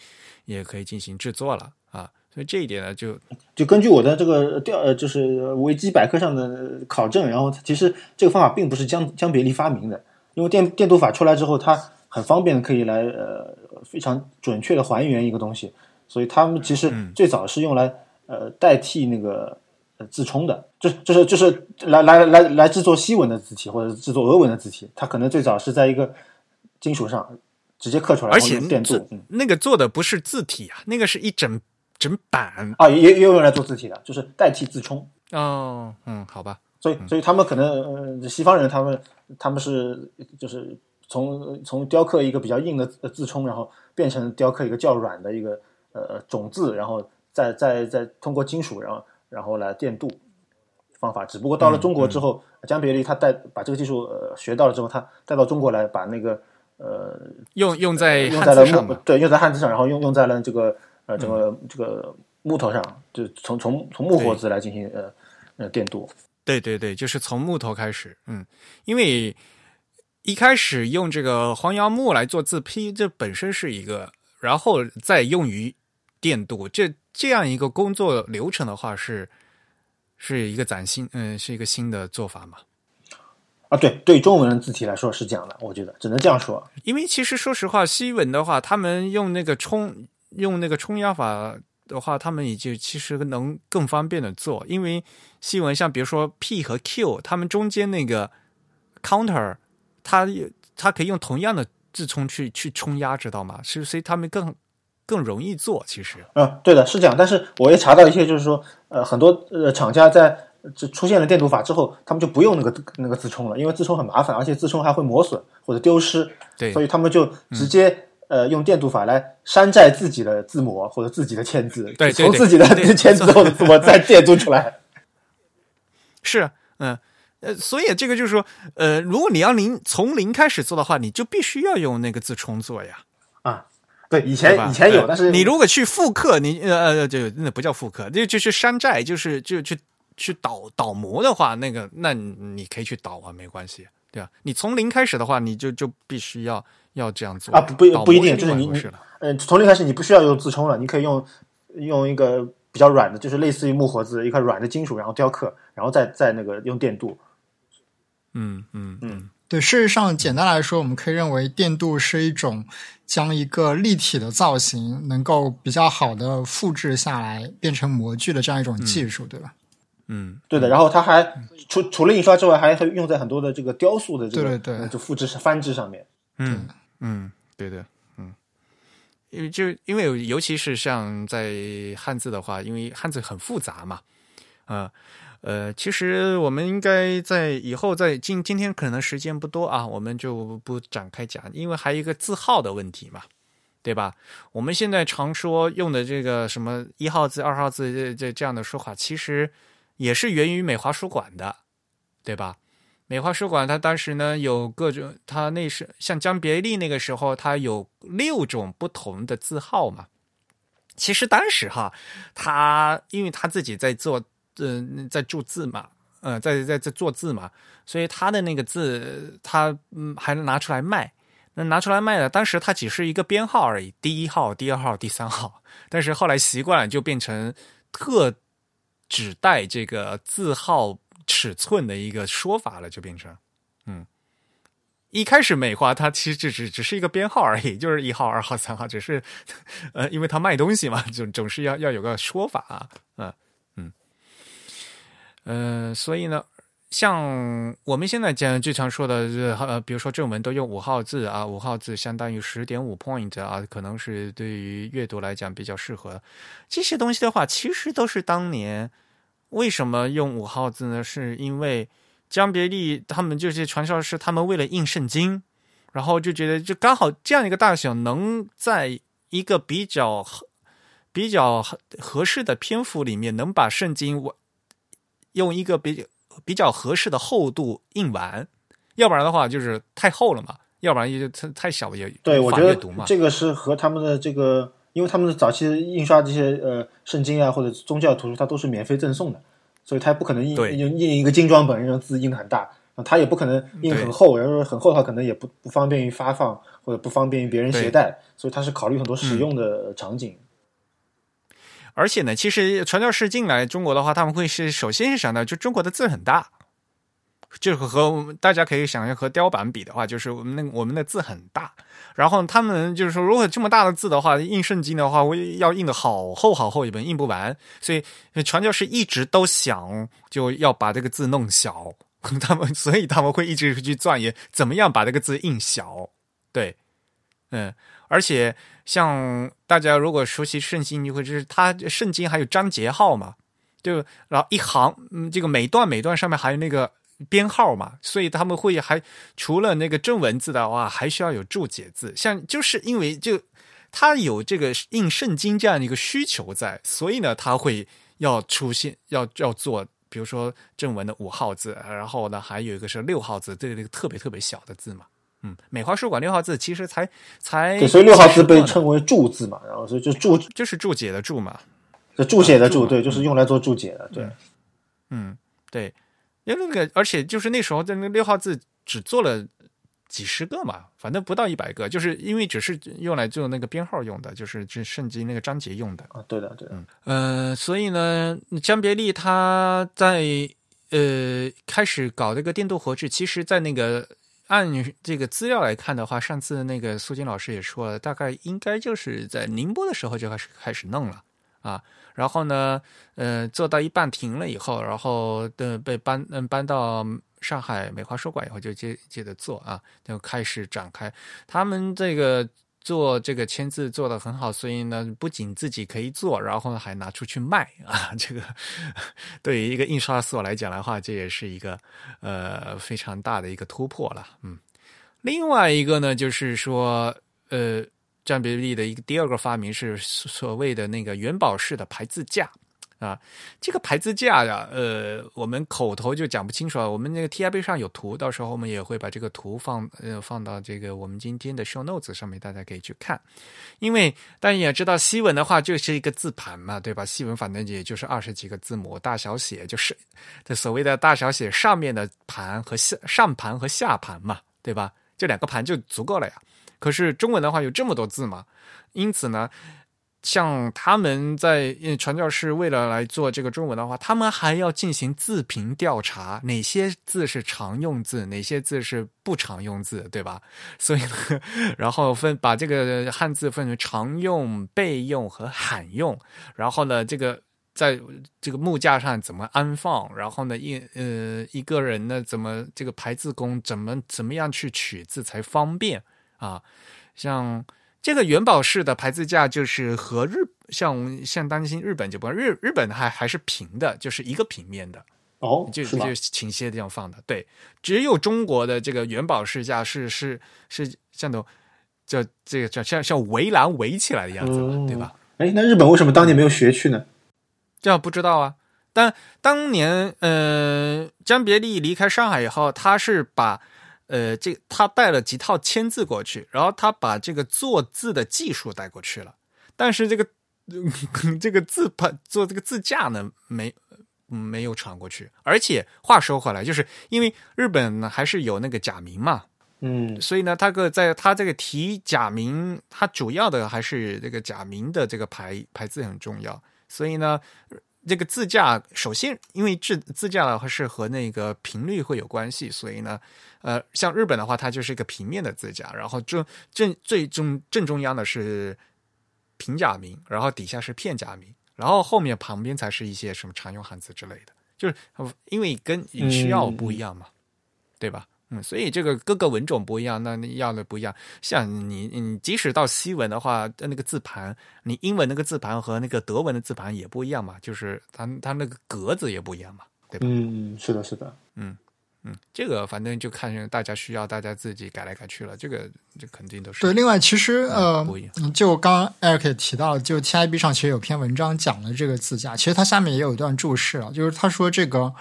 也可以进行制作了啊。所以这一点呢，就就根据我的这个调呃，就是维基百科上的考证，然后其实这个方法并不是江江别离发明的，因为电电镀法出来之后，它很方便的可以来呃非常准确的还原一个东西，所以他们其实最早是用来呃代替那个呃自冲的，就就是就是来来来来制作西文的字体或者制作俄文的字体，它可能最早是在一个金属上直接刻出来，而且电镀，那个做的不是字体啊，那个是一整整版啊，也也有用来做字体的，就是代替自冲。哦，嗯，好吧。所以，所以他们可能，呃，西方人他们他们是就是从从雕刻一个比较硬的自冲，然后变成雕刻一个较软的一个呃种字，然后再再再通过金属，然后然后来电镀方法。只不过到了中国之后，江别离他带把这个技术呃学到了之后，他带到中国来，把那个呃用用在用在了木对用在汉字上，然后用用在了这个呃这个这个木头上，就从从从木活字来进行呃呃电镀。对对对，就是从木头开始，嗯，因为一开始用这个黄杨木来做字坯，这本身是一个，然后再用于电镀，这这样一个工作流程的话，是是一个崭新，嗯，是一个新的做法嘛？啊，对，对中文字体来说是这样的，我觉得只能这样说。因为其实说实话，西文的话，他们用那个冲用那个冲压法。的话，他们也就其实能更方便的做，因为西文像比如说 P 和 Q，他们中间那个 counter，它它可以用同样的自冲去去冲压，知道吗？是所以他们更更容易做。其实，嗯，对的，是这样。但是我也查到一些，就是说，呃，很多呃厂家在这出现了电镀法之后，他们就不用那个那个自冲了，因为自冲很麻烦，而且自冲还会磨损或者丢失。对，所以他们就直接。呃，用电镀法来山寨自己的字模或者自己的签字，对，从自己的 签字或者字模再电镀出来。是，嗯，呃，所以这个就是说，呃，如果你要零从零开始做的话，你就必须要用那个自冲做呀。啊，对，以前以前有，但是你如果去复刻，你呃呃，就那不叫复刻，就就是山寨，就是就去去倒倒模的话，那个那你可以去倒啊，没关系，对吧？你从零开始的话，你就就必须要。要这样做啊？不不不一定，就是你你嗯，从零开始你不需要用自冲了，你可以用用一个比较软的，就是类似于木盒子一块软的金属，然后雕刻，然后再再那个用电镀。嗯嗯嗯，对，事实上简单来说，我们可以认为电镀是一种将一个立体的造型能够比较好的复制下来变成模具的这样一种技术，对吧？嗯，对的。然后它还除除了印刷之外，还会用在很多的这个雕塑的这个对对就复制翻制上面。嗯。嗯，对的，嗯，因为就因为尤其是像在汉字的话，因为汉字很复杂嘛，啊，呃，呃其实我们应该在以后在今今天可能时间不多啊，我们就不展开讲，因为还有一个字号的问题嘛，对吧？我们现在常说用的这个什么一号字、二号字这这这样的说法，其实也是源于美华书馆的，对吧？美华书馆，它当时呢有各种，它那是像江别利那个时候，它有六种不同的字号嘛。其实当时哈，他因为他自己在做，嗯，在注字嘛，呃，在在在做字嘛，所以他的那个字，他嗯还能拿出来卖。那拿出来卖的，当时它只是一个编号而已，第一号、第二号、第三号。但是后来习惯了，就变成特指代这个字号。尺寸的一个说法了，就变成，嗯，一开始美化它其实只只只是一个编号而已，就是一号、二号、三号，只是，呃，因为它卖东西嘛，就总是要要有个说法啊，嗯，呃，所以呢，像我们现在讲最常说的，呃，比如说正文都用五号字啊，五号字相当于十点五 point 啊，可能是对于阅读来讲比较适合这些东西的话，其实都是当年。为什么用五号字呢？是因为江别利他们这些传教士，他们为了印圣经，然后就觉得就刚好这样一个大小，能在一个比较比较合适的篇幅里面，能把圣经完用一个比比较合适的厚度印完，要不然的话就是太厚了嘛，要不然也就太太小了也对，我觉得。这个是和他们的这个。因为他们的早期印刷这些呃圣经啊或者宗教图书，它都是免费赠送的，所以它不可能印印印一个精装本，让字印的很大，它也不可能印很厚，然后很厚的话可能也不不方便于发放或者不方便于别人携带，所以它是考虑很多使用的场景。而且呢，其实传教士进来中国的话，他们会是首先是想到就中国的字很大，就是和我们大家可以想象和雕版比的话，就是我们那我们的字很大，然后他们就是说，如果这么大的字的话，印圣经的话，我要印的好厚好厚一本，印不完，所以传教士一直都想就要把这个字弄小，他们所以他们会一直去钻研怎么样把这个字印小，对，嗯，而且像大家如果熟悉圣经，你会知道它圣经还有章节号嘛，就然后一行，嗯，这个每段每段上面还有那个。编号嘛，所以他们会还除了那个正文字的话，还需要有注解字。像就是因为就他有这个印圣经这样一个需求在，所以呢，他会要出现要要做，比如说正文的五号字，然后呢，还有一个是六号字，这个特别特别小的字嘛。嗯，美华书馆六号字其实才才，所以六号字被称为注字嘛，然后所以就注就是注解的注嘛，就注解的注，对，就是用来做注解的，对，嗯，对。因为那个，而且就是那时候在那六号字只做了几十个嘛，反正不到一百个，就是因为只是用来做那个编号用的，就是这圣经那个章节用的啊。对的，对，嗯，呃，所以呢，江别利他在呃开始搞这个电镀活制，其实，在那个按这个资料来看的话，上次那个苏金老师也说了，大概应该就是在宁波的时候就开始开始弄了啊。然后呢，呃，做到一半停了以后，然后的被搬嗯搬到上海美华书馆以后，就接接着做啊，就开始展开。他们这个做这个签字做的很好，所以呢，不仅自己可以做，然后呢还拿出去卖啊。这个对于一个印刷所来讲的话，这也是一个呃非常大的一个突破了。嗯，另外一个呢，就是说呃。占比例的一个第二个发明是所谓的那个元宝式的排字架啊，这个排字架呀，呃，我们口头就讲不清楚啊。我们那个 T I B 上有图，到时候我们也会把这个图放呃放到这个我们今天的 show notes 上面，大家可以去看。因为大家也知道，西文的话就是一个字盘嘛，对吧？西文反正也就是二十几个字母，大小写就是这所谓的大小写上面的盘和下上盘和下盘嘛，对吧？这两个盘就足够了呀。可是中文的话有这么多字嘛，因此呢，像他们在传教士为了来做这个中文的话，他们还要进行字频调查，哪些字是常用字，哪些字是不常用字，对吧？所以呢，然后分把这个汉字分成常用、备用和罕用，然后呢，这个在这个木架上怎么安放，然后呢，一呃一个人呢怎么这个排字工怎么怎么样去取字才方便。啊，像这个元宝式的牌子架，就是和日像像担心日本就不日日本还还是平的，就是一个平面的哦，就就倾斜这样放的。对，只有中国的这个元宝式架是是是像头叫这个叫像像围栏围起来的样子嘛，对吧？哎，那日本为什么当年没有学去呢？这样不知道啊。但当年呃，江别利离开上海以后，他是把。呃，这他带了几套签字过去，然后他把这个做字的技术带过去了，但是这个 这个字盘做这个字架呢，没没有传过去。而且话说回来，就是因为日本呢还是有那个假名嘛，嗯，所以呢，他个在他这个提假名，他主要的还是这个假名的这个牌牌字很重要，所以呢。这个字架首先，因为字字架的话是和那个频率会有关系，所以呢，呃，像日本的话，它就是一个平面的字架，然后正正最中正中央的是平假名，然后底下是片假名，然后后面旁边才是一些什么常用汉字之类的，就是因为跟需要不一样嘛，对吧？嗯，所以这个各个文种不一样，那要的不一样。像你，你即使到西文的话，那个字盘，你英文那个字盘和那个德文的字盘也不一样嘛，就是它它那个格子也不一样嘛，对吧？嗯，是的，是的，嗯嗯，这个反正就看大家需要，大家自己改来改去了，这个这肯定都是对。另外，其实呃，就刚刚 Eric 也提到了，就 TIB 上其实有篇文章讲了这个字架，其实它下面也有一段注释啊，就是他说这个。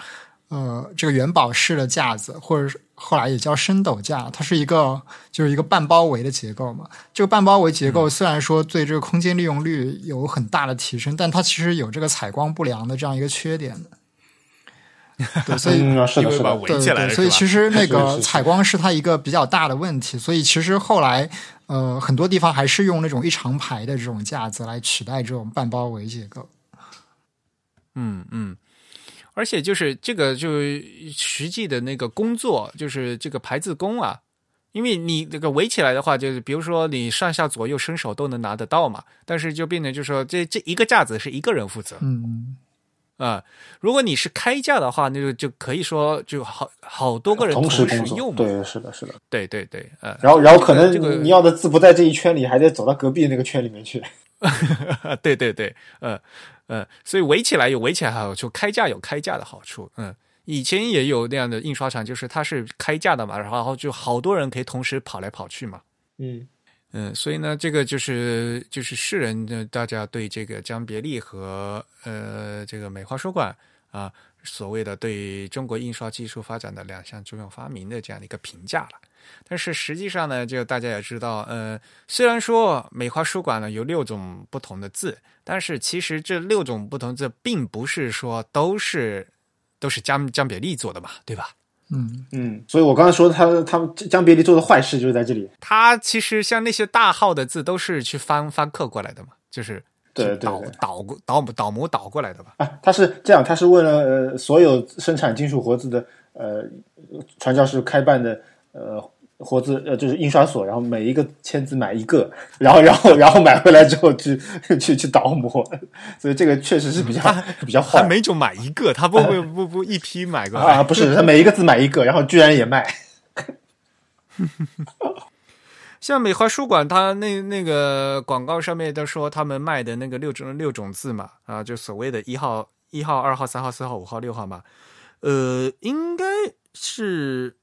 呃，这个元宝式的架子，或者是后来也叫升斗架，它是一个就是一个半包围的结构嘛。这个半包围结构虽然说对这个空间利用率有很大的提升，但它其实有这个采光不良的这样一个缺点的。对，所以 对对，所以其实那 个采光是它一个比较大的问题。所以其实后来呃，很多地方还是用那种一长排的这种架子来取代这种半包围结构。嗯嗯。而且就是这个就实际的那个工作，就是这个排字工啊，因为你这个围起来的话，就是比如说你上下左右伸手都能拿得到嘛，但是就变成就是说这这一个架子是一个人负责嗯，啊、如果你是开价的话，那就就可以说就好好多个人同时工作，时用嘛，对，是的，是的。对对对，呃，然后，然后可能这个你要的字不在这一圈里，还得走到隔壁那个圈里面去。对对对，呃呃，所以围起来有围起来的好处，开架有开架的好处。嗯，以前也有那样的印刷厂，就是它是开架的嘛，然后就好多人可以同时跑来跑去嘛。嗯嗯，所以呢，这个就是就是世人的大家对这个江别利和呃这个美华书馆啊，所谓的对中国印刷技术发展的两项重要发明的这样的一个评价了。但是实际上呢，就大家也知道，呃，虽然说美华书馆呢有六种不同的字，但是其实这六种不同字并不是说都是都是江江别利做的嘛，对吧？嗯，嗯，所以我刚才说他他们江别离做的坏事就是在这里。他其实像那些大号的字都是去翻翻刻过来的嘛，就是对去倒倒过倒倒模倒过来的吧？啊，他是这样，他是为了呃所有生产金属活字的呃传教士开办的呃活字呃就是印刷所，然后每一个签字买一个，然后然后然后买回来之后去去去倒模，所以这个确实是比较比较坏他每种买一个，他不不不不一批买过来。啊，不是他每一个字买一个，然后居然也卖，像美华书馆，他那那个广告上面都说他们卖的那个六种六种字嘛，啊，就所谓的一号、一号、二号、三号、四号、五号、六号嘛，呃，应该是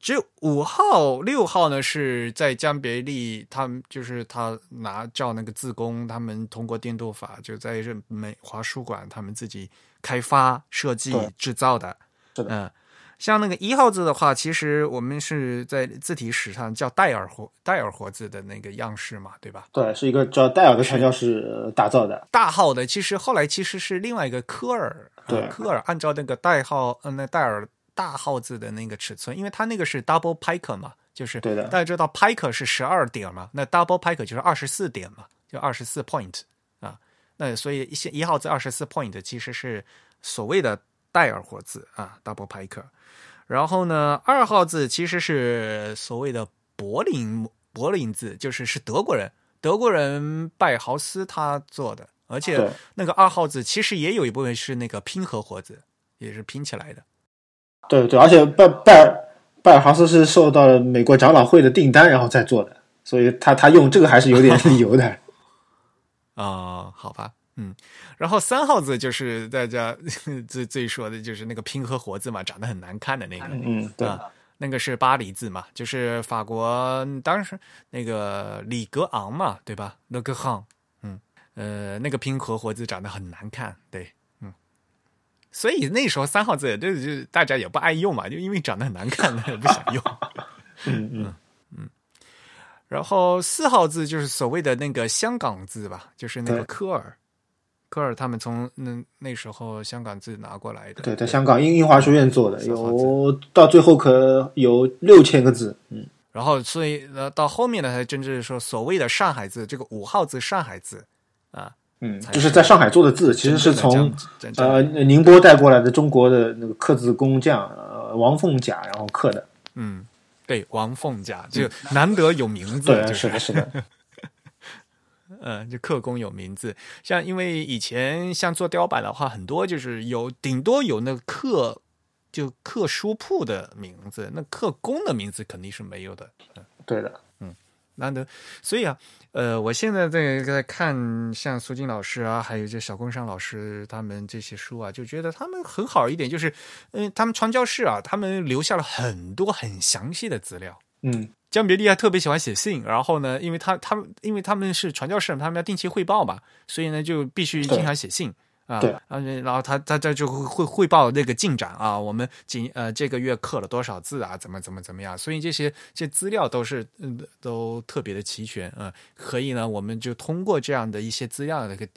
只有五号、六号呢是在江别利，他们就是他拿照那个自工，他们通过电镀法就在这美华书馆他们自己开发、设计、制造的，是的嗯。像那个一号字的话，其实我们是在字体史上叫戴尔活戴尔活字的那个样式嘛，对吧？对，是一个叫戴尔的传教士呃打造的，大号的其实后来其实是另外一个科尔，对呃科尔按照那个代号，嗯、那戴尔大号字的那个尺寸，因为它那个是 double pike 嘛，就是对的大家知道 pike 是十二点嘛，那 double pike 就是二十四点嘛，就二十四 point 啊，那所以一些一号字二十四 point 其实是所谓的戴尔活字啊，double pike。然后呢，二号字其实是所谓的柏林柏林字，就是是德国人，德国人拜豪斯他做的，而且那个二号字其实也有一部分是那个拼合活字，也是拼起来的。对对，而且拜拜尔拜尔豪斯是受到了美国长老会的订单，然后再做的，所以他他用这个还是有点理由的。啊、好吧，嗯，然后三号字就是大家 最最说的就是那个拼合活字嘛，长得很难看的那个，嗯，对，啊，那个是巴黎字嘛，就是法国当时那个里格昂嘛，对吧？勒格昂，嗯，呃，那个拼合活字长得很难看，对，嗯，所以那时候三号字就就大家也不爱用嘛，就因为长得很难看，也不想用。嗯嗯嗯，然后四号字就是所谓的那个香港字吧，就是那个科尔，科尔他们从那那时候香港字拿过来的。对，在香港英英华书院做的，有到最后可有六千个字。嗯，然后所以呃到后面呢，才真正说所谓的上海字，这个五号字上海字啊，嗯，就是在上海做的字，其实是从呃宁波带过来的中国的那个刻字工匠呃王凤甲，然后刻的。嗯，对，王凤甲就难得有名字，对，就是的，是的，嗯，就刻工有名字。像因为以前像做雕版的话，很多就是有顶多有那个刻就刻书铺的名字，那刻工的名字肯定是没有的。对的。嗯难得，所以啊，呃，我现在在在看像苏金老师啊，还有这小工商老师他们这些书啊，就觉得他们很好一点，就是，嗯、他们传教士啊，他们留下了很多很详细的资料。嗯，江别利还特别喜欢写信，然后呢，因为他他们因为他们是传教士，他们要定期汇报嘛，所以呢就必须经常写信啊。对然后然后他他他就会会汇报那个进展啊，我们今呃这个月刻了多少字啊，怎么怎么怎么样，所以这些这资料都是嗯都特别的齐全啊、可以呢，我们就通过这样的一些资料那个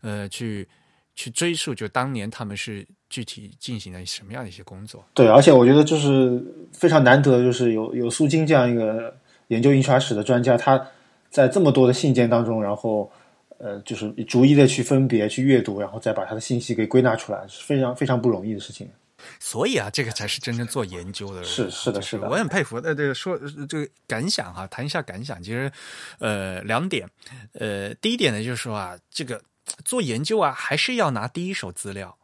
呃去去追溯，就当年他们是具体进行了什么样的一些工作。对，而且我觉得就是非常难得，就是有有苏金这样一个研究印刷史的专家，他在这么多的信件当中，然后呃，就是逐一的去分别、去阅读，然后再把它的信息给归纳出来，是非常非常不容易的事情。所以啊，这个才是真正做研究的人。是是的，是的，我很佩服。呃，这个说这个感想哈，谈一下感想。其实，呃，两点。呃，第一点呢，就是说啊，这个做研究啊，还是要拿第一手资料。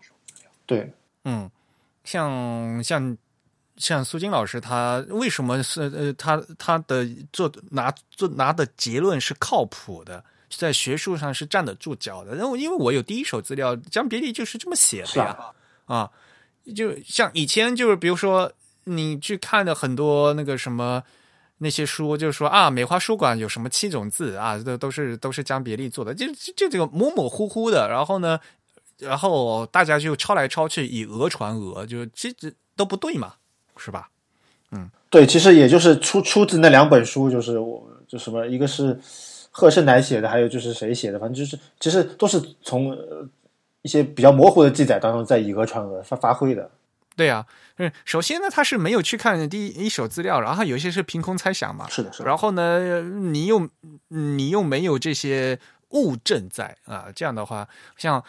对，嗯，像像像苏金老师，他为什么是呃，他他的做拿做拿的结论是靠谱的，在学术上是站得住脚的。然后，因为我有第一手资料，江别离就是这么写的呀，啊。就像以前，就是比如说，你去看的很多那个什么那些书，就是说啊，美华书馆有什么七种字啊，都都是都是江别利做的，就就这个模模糊糊的。然后呢，然后大家就抄来抄去，以讹传讹，就这这都不对嘛，是吧？嗯，对，其实也就是出出自那两本书，就是我就什么，一个是贺胜乃写的，还有就是谁写的，反正就是其实都是从。一些比较模糊的记载当中，在以讹传讹发发挥的，对呀，嗯，首先呢，他是没有去看第一手资料，然后有一些是凭空猜想嘛，是的，是的。然后呢，你又你又没有这些物证在啊，这样的话，像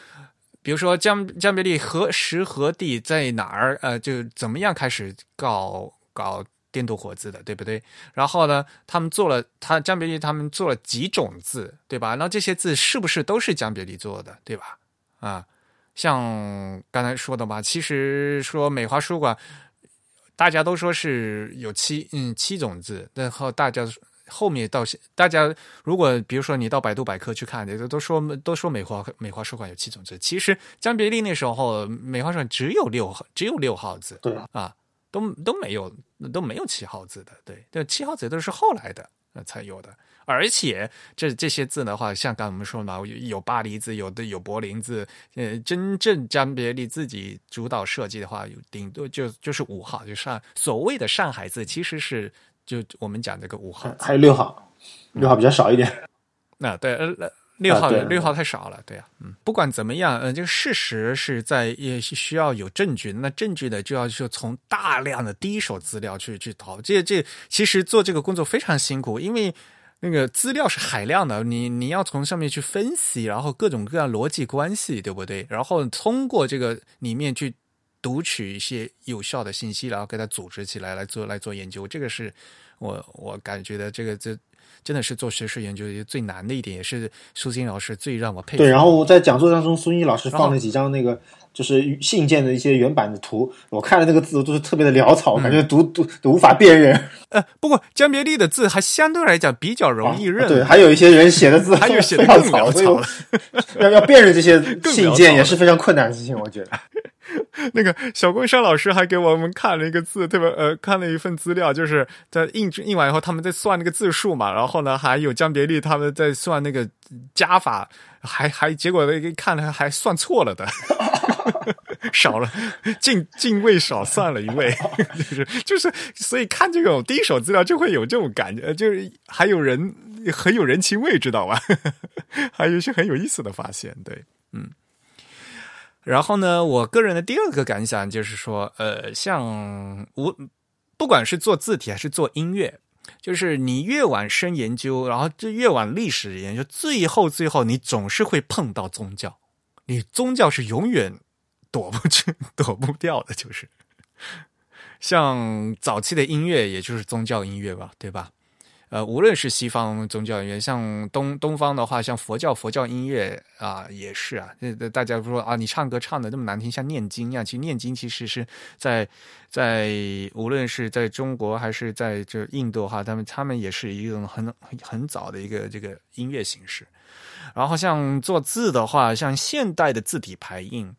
比如说江江别利何时何地在哪儿，呃，就怎么样开始搞搞电镀活字的，对不对？然后呢，他们做了他江别利他们做了几种字，对吧？那这些字是不是都是江别利做的，对吧？啊，像刚才说的吧，其实说美华书馆，大家都说是有七嗯七种字，然后大家后面到大家如果比如说你到百度百科去看，都都说都说美华美华书馆有七种字，其实江别利那时候美华书馆只有六号只有六号字，对啊，都都没有都没有七号字的，对，这七号字都是后来的才有的。而且这这些字的话，像刚我们说嘛，有巴黎字，有的有柏林字。呃，真正张别离自己主导设计的话，有顶多就就是五号，就上所谓的上海字，其实是就我们讲这个五号，还有六号，六号比较少一点。那 对，呃，六号六号太少了，对呀。嗯，不管怎么样，呃，这个事实是在也需要有证据，那证据呢，就要就从大量的第一手资料去去淘。这这其实做这个工作非常辛苦，因为。那个资料是海量的，你你要从上面去分析，然后各种各样逻辑关系，对不对？然后通过这个里面去读取一些有效的信息，然后给它组织起来来做来做研究。这个是我我感觉的，这个这真的是做学术研究最难的一点，也是苏金老师最让我佩服。对，然后我在讲座当中，苏金老师放了几张那个。就是信件的一些原版的图，我看了那个字都是特别的潦草，感觉读读都无法辨认。呃，不过江别利的字还相对来讲比较容易认。对，还有一些人写的字还有写的更潦草，要要辨认这些信件也是非常困难的事情，我觉得。那个小桂山老师还给我们看了一个字，特别呃，看了一份资料，就是在印印完以后，他们在算那个字数嘛，然后呢，还有江别利他们在算那个加法，还还结果那个看了还算错了的。少了进进位少算了一位，就是就是，所以看这种第一手资料就会有这种感觉，就是还有人很有人情味，知道吧？还有一些很有意思的发现，对，嗯。然后呢，我个人的第二个感想就是说，呃，像我不管是做字体还是做音乐，就是你越往深研究，然后就越往历史研究，最后最后你总是会碰到宗教。你宗教是永远躲不去、躲不掉的，就是像早期的音乐，也就是宗教音乐吧，对吧？呃，无论是西方宗教音乐，像东东方的话，像佛教佛教音乐啊，也是啊。这大家说啊，你唱歌唱的那么难听，像念经一样，其实念经其实是在在无论是在中国还是在这印度哈，他们他们也是一种很很早的一个这个音乐形式。然后像做字的话，像现代的字体排印，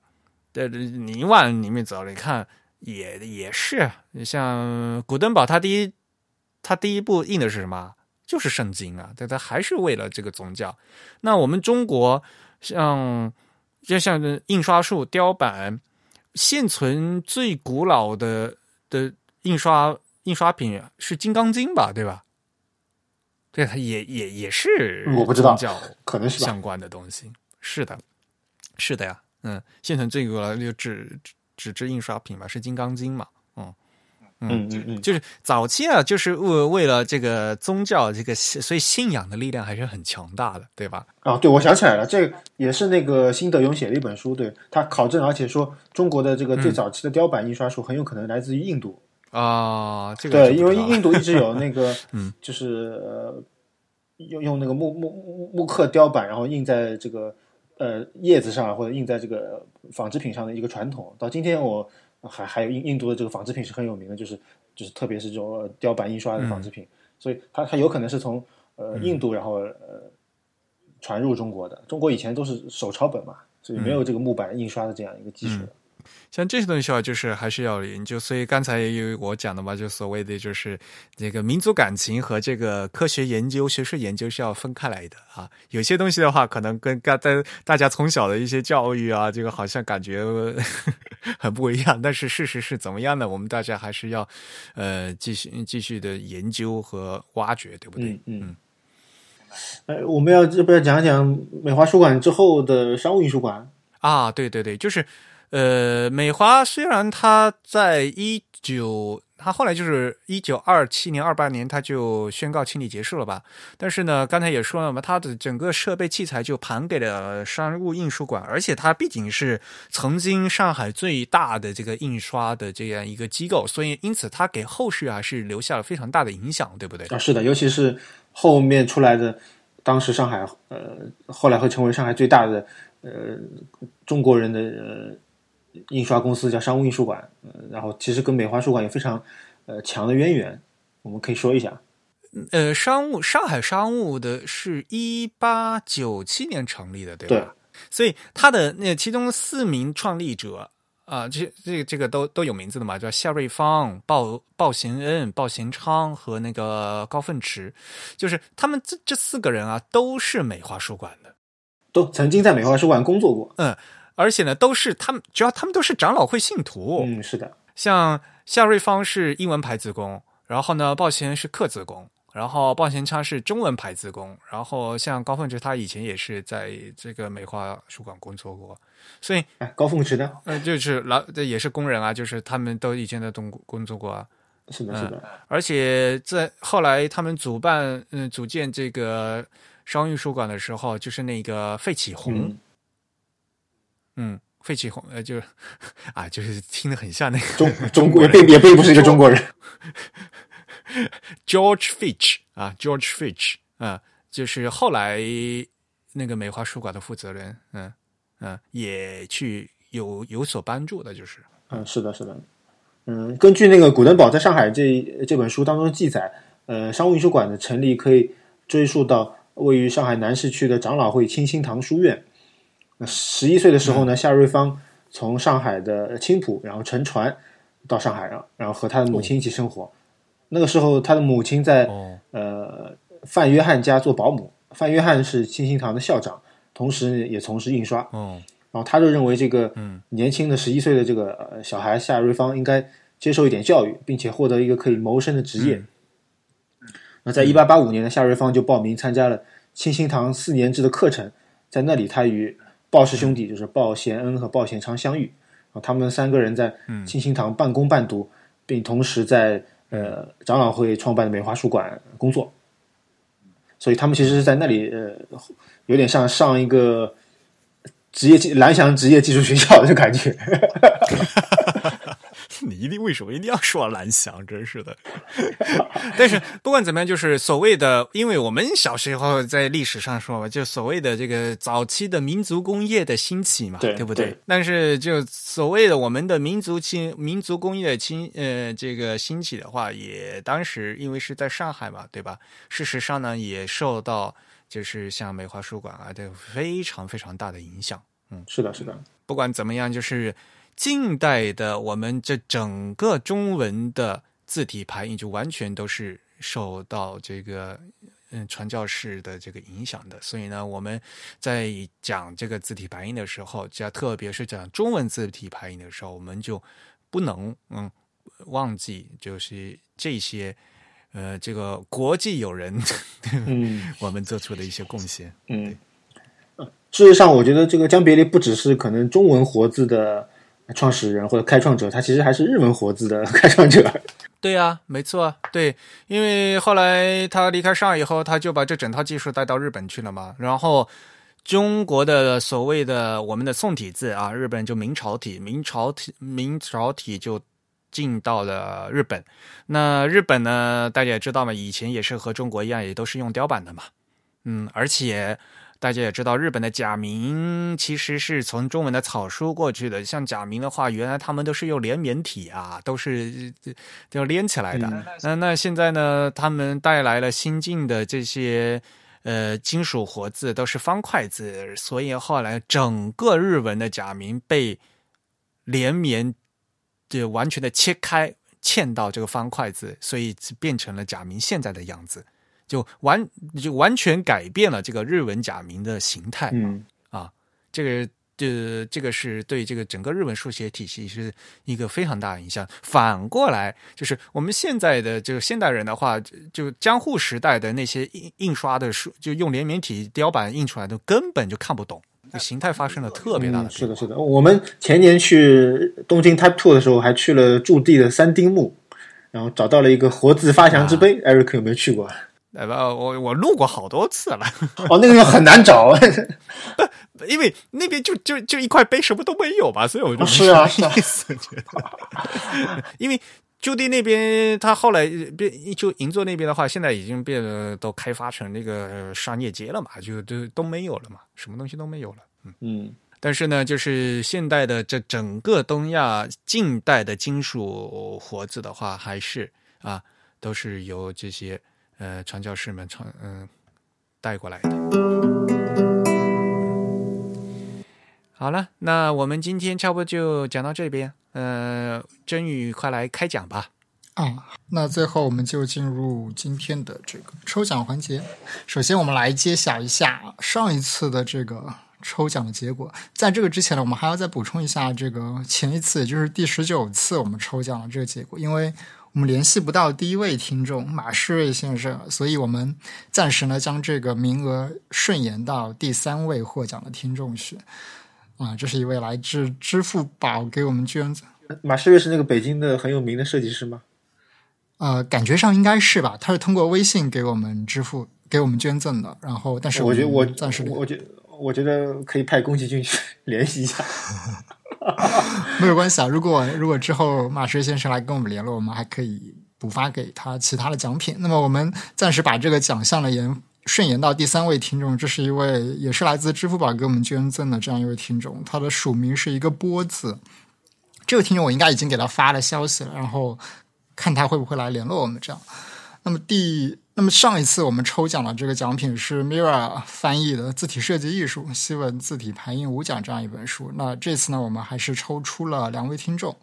的你往里面走，你看也也是，像古登堡，他第一他第一部印的是什么？就是圣经啊，对，他还是为了这个宗教。那我们中国像就像印刷术、雕版，现存最古老的的印刷印刷品是《金刚经》吧，对吧？对，它也也也是我不知道，可能是相关的东西。是的，是的呀，嗯，现成这个就纸纸质印刷品嘛，是《金刚经》嘛，嗯嗯嗯嗯，就是早期啊，就是为为了这个宗教这个，所以信仰的力量还是很强大的，对吧？啊，对，我想起来了，这也是那个辛德勇写的一本书，对他考证，而且说中国的这个最早期的雕版印刷术很有可能来自于印度啊。这个对，因为印度一直有那个，嗯，就是呃，用用那个木木木木刻雕版，然后印在这个呃叶子上或者印在这个纺织品上的一个传统。到今天我。还还有印印度的这个纺织品是很有名的，就是就是特别是这种雕版印刷的纺织品，所以它它有可能是从呃印度然后呃传入中国的。中国以前都是手抄本嘛，所以没有这个木板印刷的这样一个技术。像这些东西的话，就是还是要研究。所以刚才有我讲的嘛，就所谓的就是这个民族感情和这个科学研究、学术研究是要分开来的啊。有些东西的话，可能跟大大家从小的一些教育啊，这个好像感觉很不一样。但是事实是怎么样的？我们大家还是要呃继续继续的研究和挖掘，对不对？嗯嗯。呃，我们要要不要讲讲美华书馆之后的商务印书馆啊？对对对，就是。呃，美华虽然它在一九，它后来就是一九二七年、二八年，它就宣告清理结束了吧。但是呢，刚才也说了嘛，它的整个设备器材就盘给了商务印书馆，而且它毕竟是曾经上海最大的这个印刷的这样一个机构，所以因此它给后续啊是留下了非常大的影响，对不对？啊，是的，尤其是后面出来的，当时上海呃，后来会成为上海最大的呃中国人的呃。印刷公司叫商务印书馆，然后其实跟美华书馆有非常呃强的渊源，我们可以说一下。呃，商务上海商务的是一八九七年成立的，对吧？所以他的那其中四名创立者啊，这这这个都都有名字的嘛，叫夏瑞芳、鲍鲍贤恩、鲍贤昌和那个高奋池，就是他们这这四个人啊，都是美华书馆的，都曾经在美华书馆工作过。嗯。而且呢，都是他们，主要他们都是长老会信徒。嗯，是的。像夏瑞芳是英文牌子工，然后呢，鲍贤是刻字工，然后鲍贤昌是中文牌子工，然后像高凤池，他以前也是在这个美华书馆工作过，所以高凤池呢，呃，就是老这也是工人啊，就是他们都以前在东工作过啊。是的，是的。而且在后来他们主办嗯组建这个商运书馆的时候，就是那个费启宏。嗯，费启宏，呃，就是 啊，就是听得很像那个中 中国，也并也并不是一个中国人。George Fitch 啊，George Fitch 啊，就是后来那个美华书馆的负责人，嗯嗯，也去有有所帮助的，就是嗯，是的，是的，嗯，根据那个古登堡在上海这这本书当中记载，呃，商务印书馆的成立可以追溯到位于上海南市区的长老会清心堂书院。十一岁的时候呢，夏瑞芳从上海的青浦，然后乘船到上海，然然后和他的母亲一起生活。那个时候，他的母亲在呃范约翰家做保姆。范约翰是清心堂的校长，同时也从事印刷。然后他就认为这个年轻的十一岁的这个小孩夏瑞芳应该接受一点教育，并且获得一个可以谋生的职业。那在一八八五年呢，夏瑞芳就报名参加了清心堂四年制的课程，在那里他与鲍氏兄弟就是鲍贤恩和鲍贤昌相遇，啊，他们三个人在清心堂半工半读，并同时在呃长老会创办的美华书馆工作，所以他们其实是在那里呃有点像上一个职业技蓝翔职业技术学校的感觉。你一定为什么一定要说蓝翔？真是的。但是不管怎么样，就是所谓的，因为我们小时候在历史上说嘛，就所谓的这个早期的民族工业的兴起嘛，对不对？但是就所谓的我们的民族兴民族工业兴呃这个兴起的话，也当时因为是在上海嘛，对吧？事实上呢，也受到就是像美华书馆啊的非常非常大的影响。嗯，是的，是的。不管怎么样，就是。近代的我们这整个中文的字体排印就完全都是受到这个嗯传教士的这个影响的，所以呢，我们在讲这个字体排印的时候，加特别是讲中文字体排印的时候，我们就不能嗯忘记就是这些呃这个国际友人嗯。我们做出的一些贡献嗯。事实上，我觉得这个江别离不只是可能中文活字的。创始人或者开创者，他其实还是日文活字的 开创者。对呀、没错啊，对，因为后来他离开上海以后，他就把这整套技术带到日本去了嘛。然后中国的所谓的我们的宋体字啊，日本就明朝体，明朝体明朝体就进到了日本。那日本呢，大家也知道嘛，以前也是和中国一样，也都是用雕版的嘛。嗯，而且大家也知道，日本的假名其实是从中文的草书过去的。像假名的话，原来他们都是用连绵体啊，都是呃要连起来的。嗯那那现在呢，他们带来了新进的这些呃金属活字，都是方块字，所以后来整个日文的假名被连绵就完全的切开，嵌到这个方块字，所以变成了假名现在的样子。就完就完全改变了这个日文假名的形态。嗯这个这这个是对这个整个日文书写体系是一个非常大的影响。反过来，就是我们现在的这个现代人的话，就就江户时代的那些印印刷的书，就用连绵体雕版印出来的，根本就看不懂，这形态发生了特别大的嗯，是的，是的。我们前年去东京 Type Two 的时候，还去了驻地的三丁目，然后找到了一个活字发祥之碑。Eric 有没有去过？呃，我我录过好多次了，哦，那个很难找。因为那边就就就一块碑，什么都没有嘛，所以我就没是啊什么意思，觉得，因为就地那边，他后来变就银座那边的话，现在已经变得都开发成那个商业街了嘛，就都都没有了嘛，什么东西都没有了。嗯但是呢，就是现代的这整个东亚近代的金属活字的话，还是啊，都是由这些呃传教士们传嗯、带过来的。好了，那我们今天差不多就讲到这边。呃，真宇，快来开讲吧。啊，那最后我们就进入今天的这个抽奖环节。首先，我们来揭晓一下上一次的这个抽奖的结果。在这个之前呢，我们还要再补充一下这个前一次，也就是第十九次我们抽奖的这个结果，因为我们联系不到第一位听众马世瑞先生，所以我们暂时呢将这个名额顺延到第三位获奖的听众去。啊，这是一位来自支付宝给我们捐赠马世瑞是那个北京的很有名的设计师吗？呃，感觉上应该是吧？他是通过微信给我们支付、给我们捐赠的，然后但是我觉得我暂时我觉得我觉得可以派宫崎骏去联系一下。没有关系啊。如果如果之后马石先生来跟我们联络，我们还可以补发给他其他的奖品。那么我们暂时把这个奖项呢延顺延到第三位听众，这是一位也是来自支付宝给我们捐赠的这样一位听众，他的署名是一个波字。这位听众我应该已经给他发了消息了，然后看他会不会来联络我们这样。那么第那么上一次我们抽奖的这个奖品是 Mira 翻译的《字体设计艺术：西文字体排印五讲》这样一本书。那这次呢，我们还是抽出了两位听众。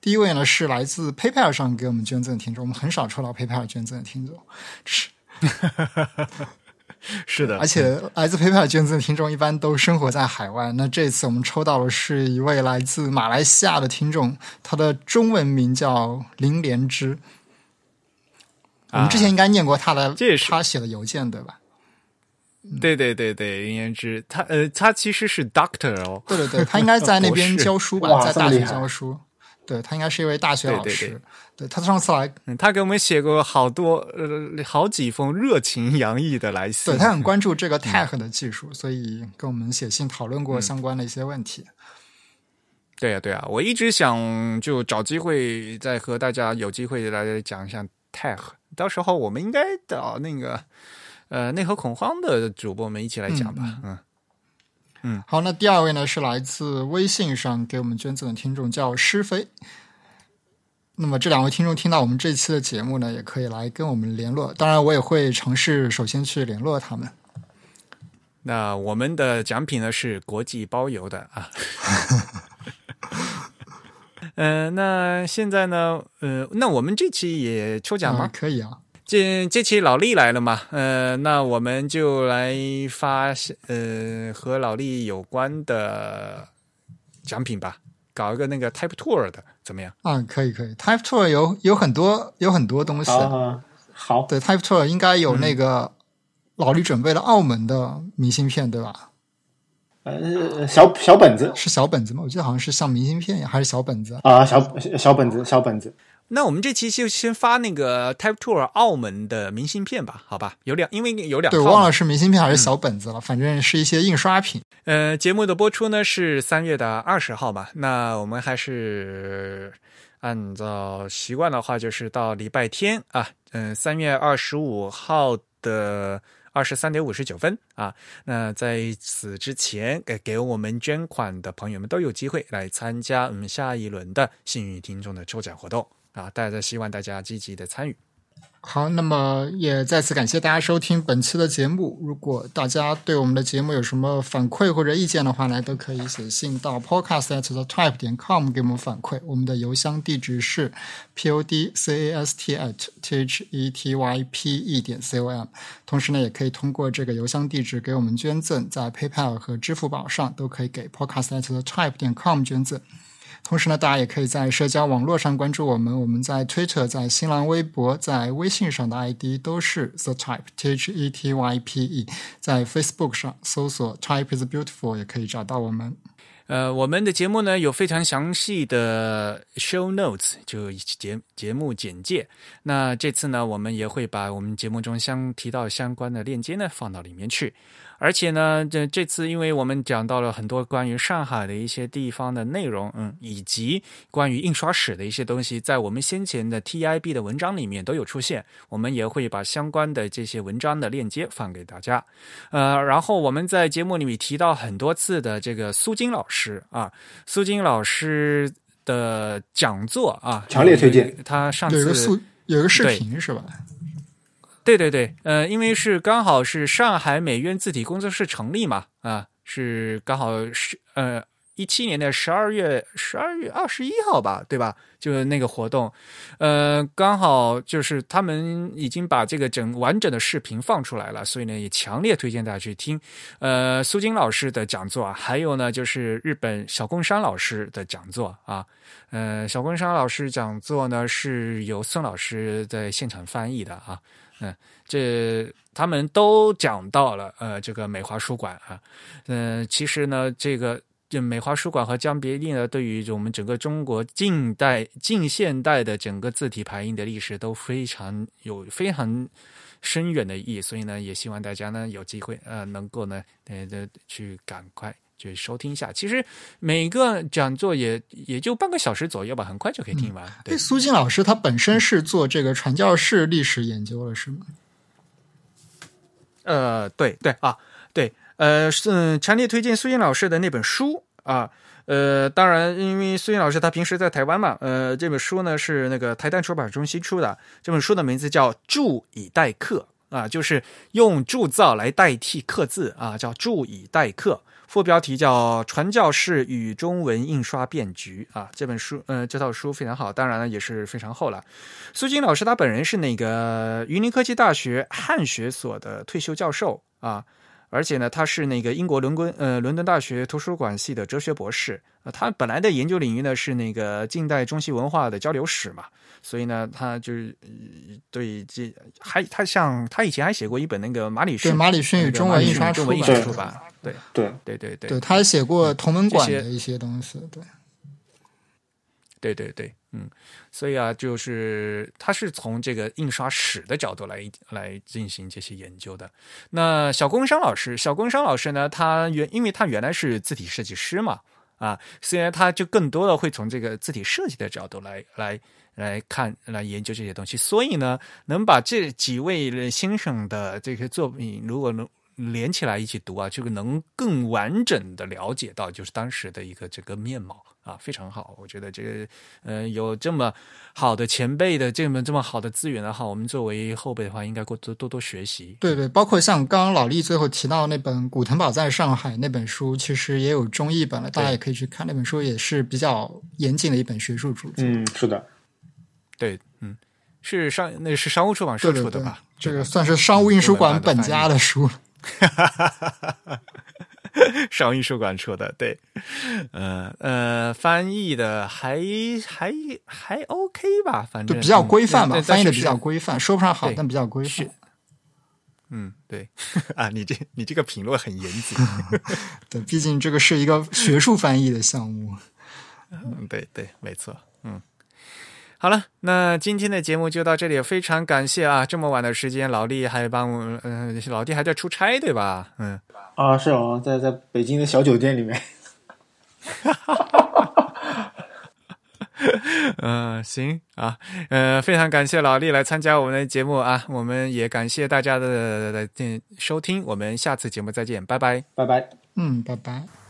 第一位呢是来自 PayPal 上给我们捐赠的听众，我们很少抽到 PayPal 捐赠的听众，是 是的而且来自 PayPal 捐赠的听众一般都生活在海外。那这次我们抽到的是一位来自马来西亚的听众，他的中文名叫林连之。我们之前应该念过他的，这也是他写的邮件对吧？对对对对，林言之，他呃，他其实是 Doctor 哦，对对对，他应该在那边 教书吧，在大学教书。对他应该是一位大学老师。对对对对他上次来，嗯，他给我们写过好多呃好几封热情洋溢的来信。对他很关注这个 tag 的技术，所以跟我们写信讨论过相关的一些问题。对呀、对呀、我一直想就找机会再和大家有机会来讲一下 tag，到时候我们应该找那个呃内核恐慌的主播们一起来讲吧。嗯嗯好，那第二位呢是来自微信上给我们捐赠的听众，叫施飞。那么这两位听众听到我们这期的节目呢，也可以来跟我们联络。当然，我也会尝试首先去联络他们。那我们的奖品呢是国际包邮的啊。呃，那现在呢？呃，那我们这期也抽奖吗？啊可以啊。这这期老厉来了嘛？呃，那我们就来发呃和老厉有关的奖品吧，搞一个那个 Type Tour 的，怎么样？啊，可以可以。Type Tour 有有很多有很多东西。啊，好，对，Type Tour 应该有那个老李准备了澳门的明信片，对吧？呃，小小本子是小本子吗？我记得好像是像明信片一样，还是小本子？啊，小小本子，小本子。那我们这期就先发那个 Type Tour 澳门的明信片吧，好吧？有两，因为有两套对，嘛，忘了是明信片还是小本子了，反正是一些印刷品。呃，节目的播出呢是三月的二十号嘛，那我们还是按照习惯的话，就是到礼拜天啊，嗯、三月二十五号的二十三点五十九分啊。那在此之前，给给我们捐款的朋友们都有机会来参加我们下一轮的幸运听众的抽奖活动啊！大家希望大家积极的参与。好，那么也再次感谢大家收听本期的节目。如果大家对我们的节目有什么反馈或者意见的话呢，都可以写信到 podcast at the type 点 com 给我们反馈。我们的邮箱地址是 p o d c a s t at t h e t y p e 点 c o m。同时呢，也可以通过这个邮箱地址给我们捐赠，在 PayPal 和支付宝上都可以给 podcast at the type 点 com 捐赠。同时呢，大家也可以在社交网络上关注我们。我们在 Twitter、在新浪微博、在微信上的 ID 都是 The Type T H E T Y P E。在 Facebook 上搜索 Type is Beautiful 也可以找到我们。呃，我们的节目呢有非常详细的 show notes，就节节目简介。那这次呢，我们也会把我们节目中相提到相关的链接呢放到里面去。而且呢，这这次因为我们讲到了很多关于上海的一些地方的内容，嗯，以及关于印刷史的一些东西，在我们先前的 TIB 的文章里面都有出现，我们也会把相关的这些文章的链接放给大家。呃，然后我们在节目里面提到很多次的这个苏金老师啊，苏金老师的讲座啊，强烈推荐。他上有个次有一个视频是吧？对对对，呃，因为是刚好是上海美院字体工作室成立嘛，啊，是刚好是呃一七年的十二月十二月二十一号吧，对吧？就是那个活动，呃，刚好就是他们已经把这个整完整的视频放出来了，所以呢，也强烈推荐大家去听，呃，苏金老师的讲座，还有呢就是日本小宫山老师的讲座啊，呃，小宫山老师讲座呢是由孙老师在现场翻译的啊。嗯，这他们都讲到了，呃，这个美华书馆啊，嗯、其实呢，这个这美华书馆和江别利呢，对于我们整个中国近代、近现代的整个字体排印的历史都非常有非常深远的意义，所以呢，也希望大家呢有机会呃能够呢呃去赶快。去收听一下，其实每个讲座也也就半个小时左右吧，很快就可以听完。对哎，，苏静老师他本身是做这个传教士历史研究了，是吗？呃，对对啊，对，呃，是嗯强烈推荐苏静老师的那本书啊。呃，当然，因为苏燕老师他平时在台湾嘛，呃，这本书呢是那个台丹出版中心出的。这本书的名字叫《铸以代刻》啊，就是用铸造来代替刻字啊，叫铸以代刻。副标题叫《传教士与中文印刷变局》啊，这本书，呃，这套书非常好，当然了也是非常厚了。苏金老师他本人是那个云林科技大学汉学所的退休教授啊，而且呢，他是那个英国伦敦呃伦敦大学图书馆系的哲学博士。呃，他本来的研究领域呢是那个近代中西文化的交流史嘛，所以呢，他就是、呃对这还他像他以前还写过一本那个马里逊对马里逊与中文印刷出版对对，对对对对，他还写过同门馆的一些东西。对，对对对对，嗯，所以啊，就是他是从这个印刷史的角度来来进行这些研究的。那小工商老师，小工商老师呢，他原因为他原来是字体设计师嘛，啊，虽然他就更多的会从这个字体设计的角度来来来看来研究这些东西，所以呢，能把这几位先生的这些作品，如果能。连起来一起读啊，这个能更完整的了解到就是当时的一个这个面貌啊，非常好。我觉得这个呃有这么好的前辈的这么这么好的资源的话，我们作为后辈的话，应该多多多多学习。对对，包括像刚刚老厉最后提到那本《古腾堡在上海》那本书，其实也有中译本了，大家也可以去看。那本书也是比较严谨的一本学术著作。嗯，是的，对，嗯，是商那是商务出版社出的吧？，这个算是商务印书馆本家的书。商 务印书馆出的，对，呃呃，翻译的还还还 OK 吧，反正就比较规范吧，嗯翻译的比较规范，说不上好，但比较规是范。嗯，对 啊，你这你这个评论很严谨。对，毕竟这个是一个学术翻译的项目。嗯，对对，没错。嗯，好了，那今天的节目就到这里，非常感谢啊！这么晚的时间，老弟还帮我，嗯、老弟还在出差对吧？嗯，啊，是啊，在在北京的小酒店里面。嗯、行啊，呃，非常感谢老李来参加我们的节目啊，我们也感谢大家的的的收听，我们下次节目再见，拜拜。拜拜。嗯，拜拜。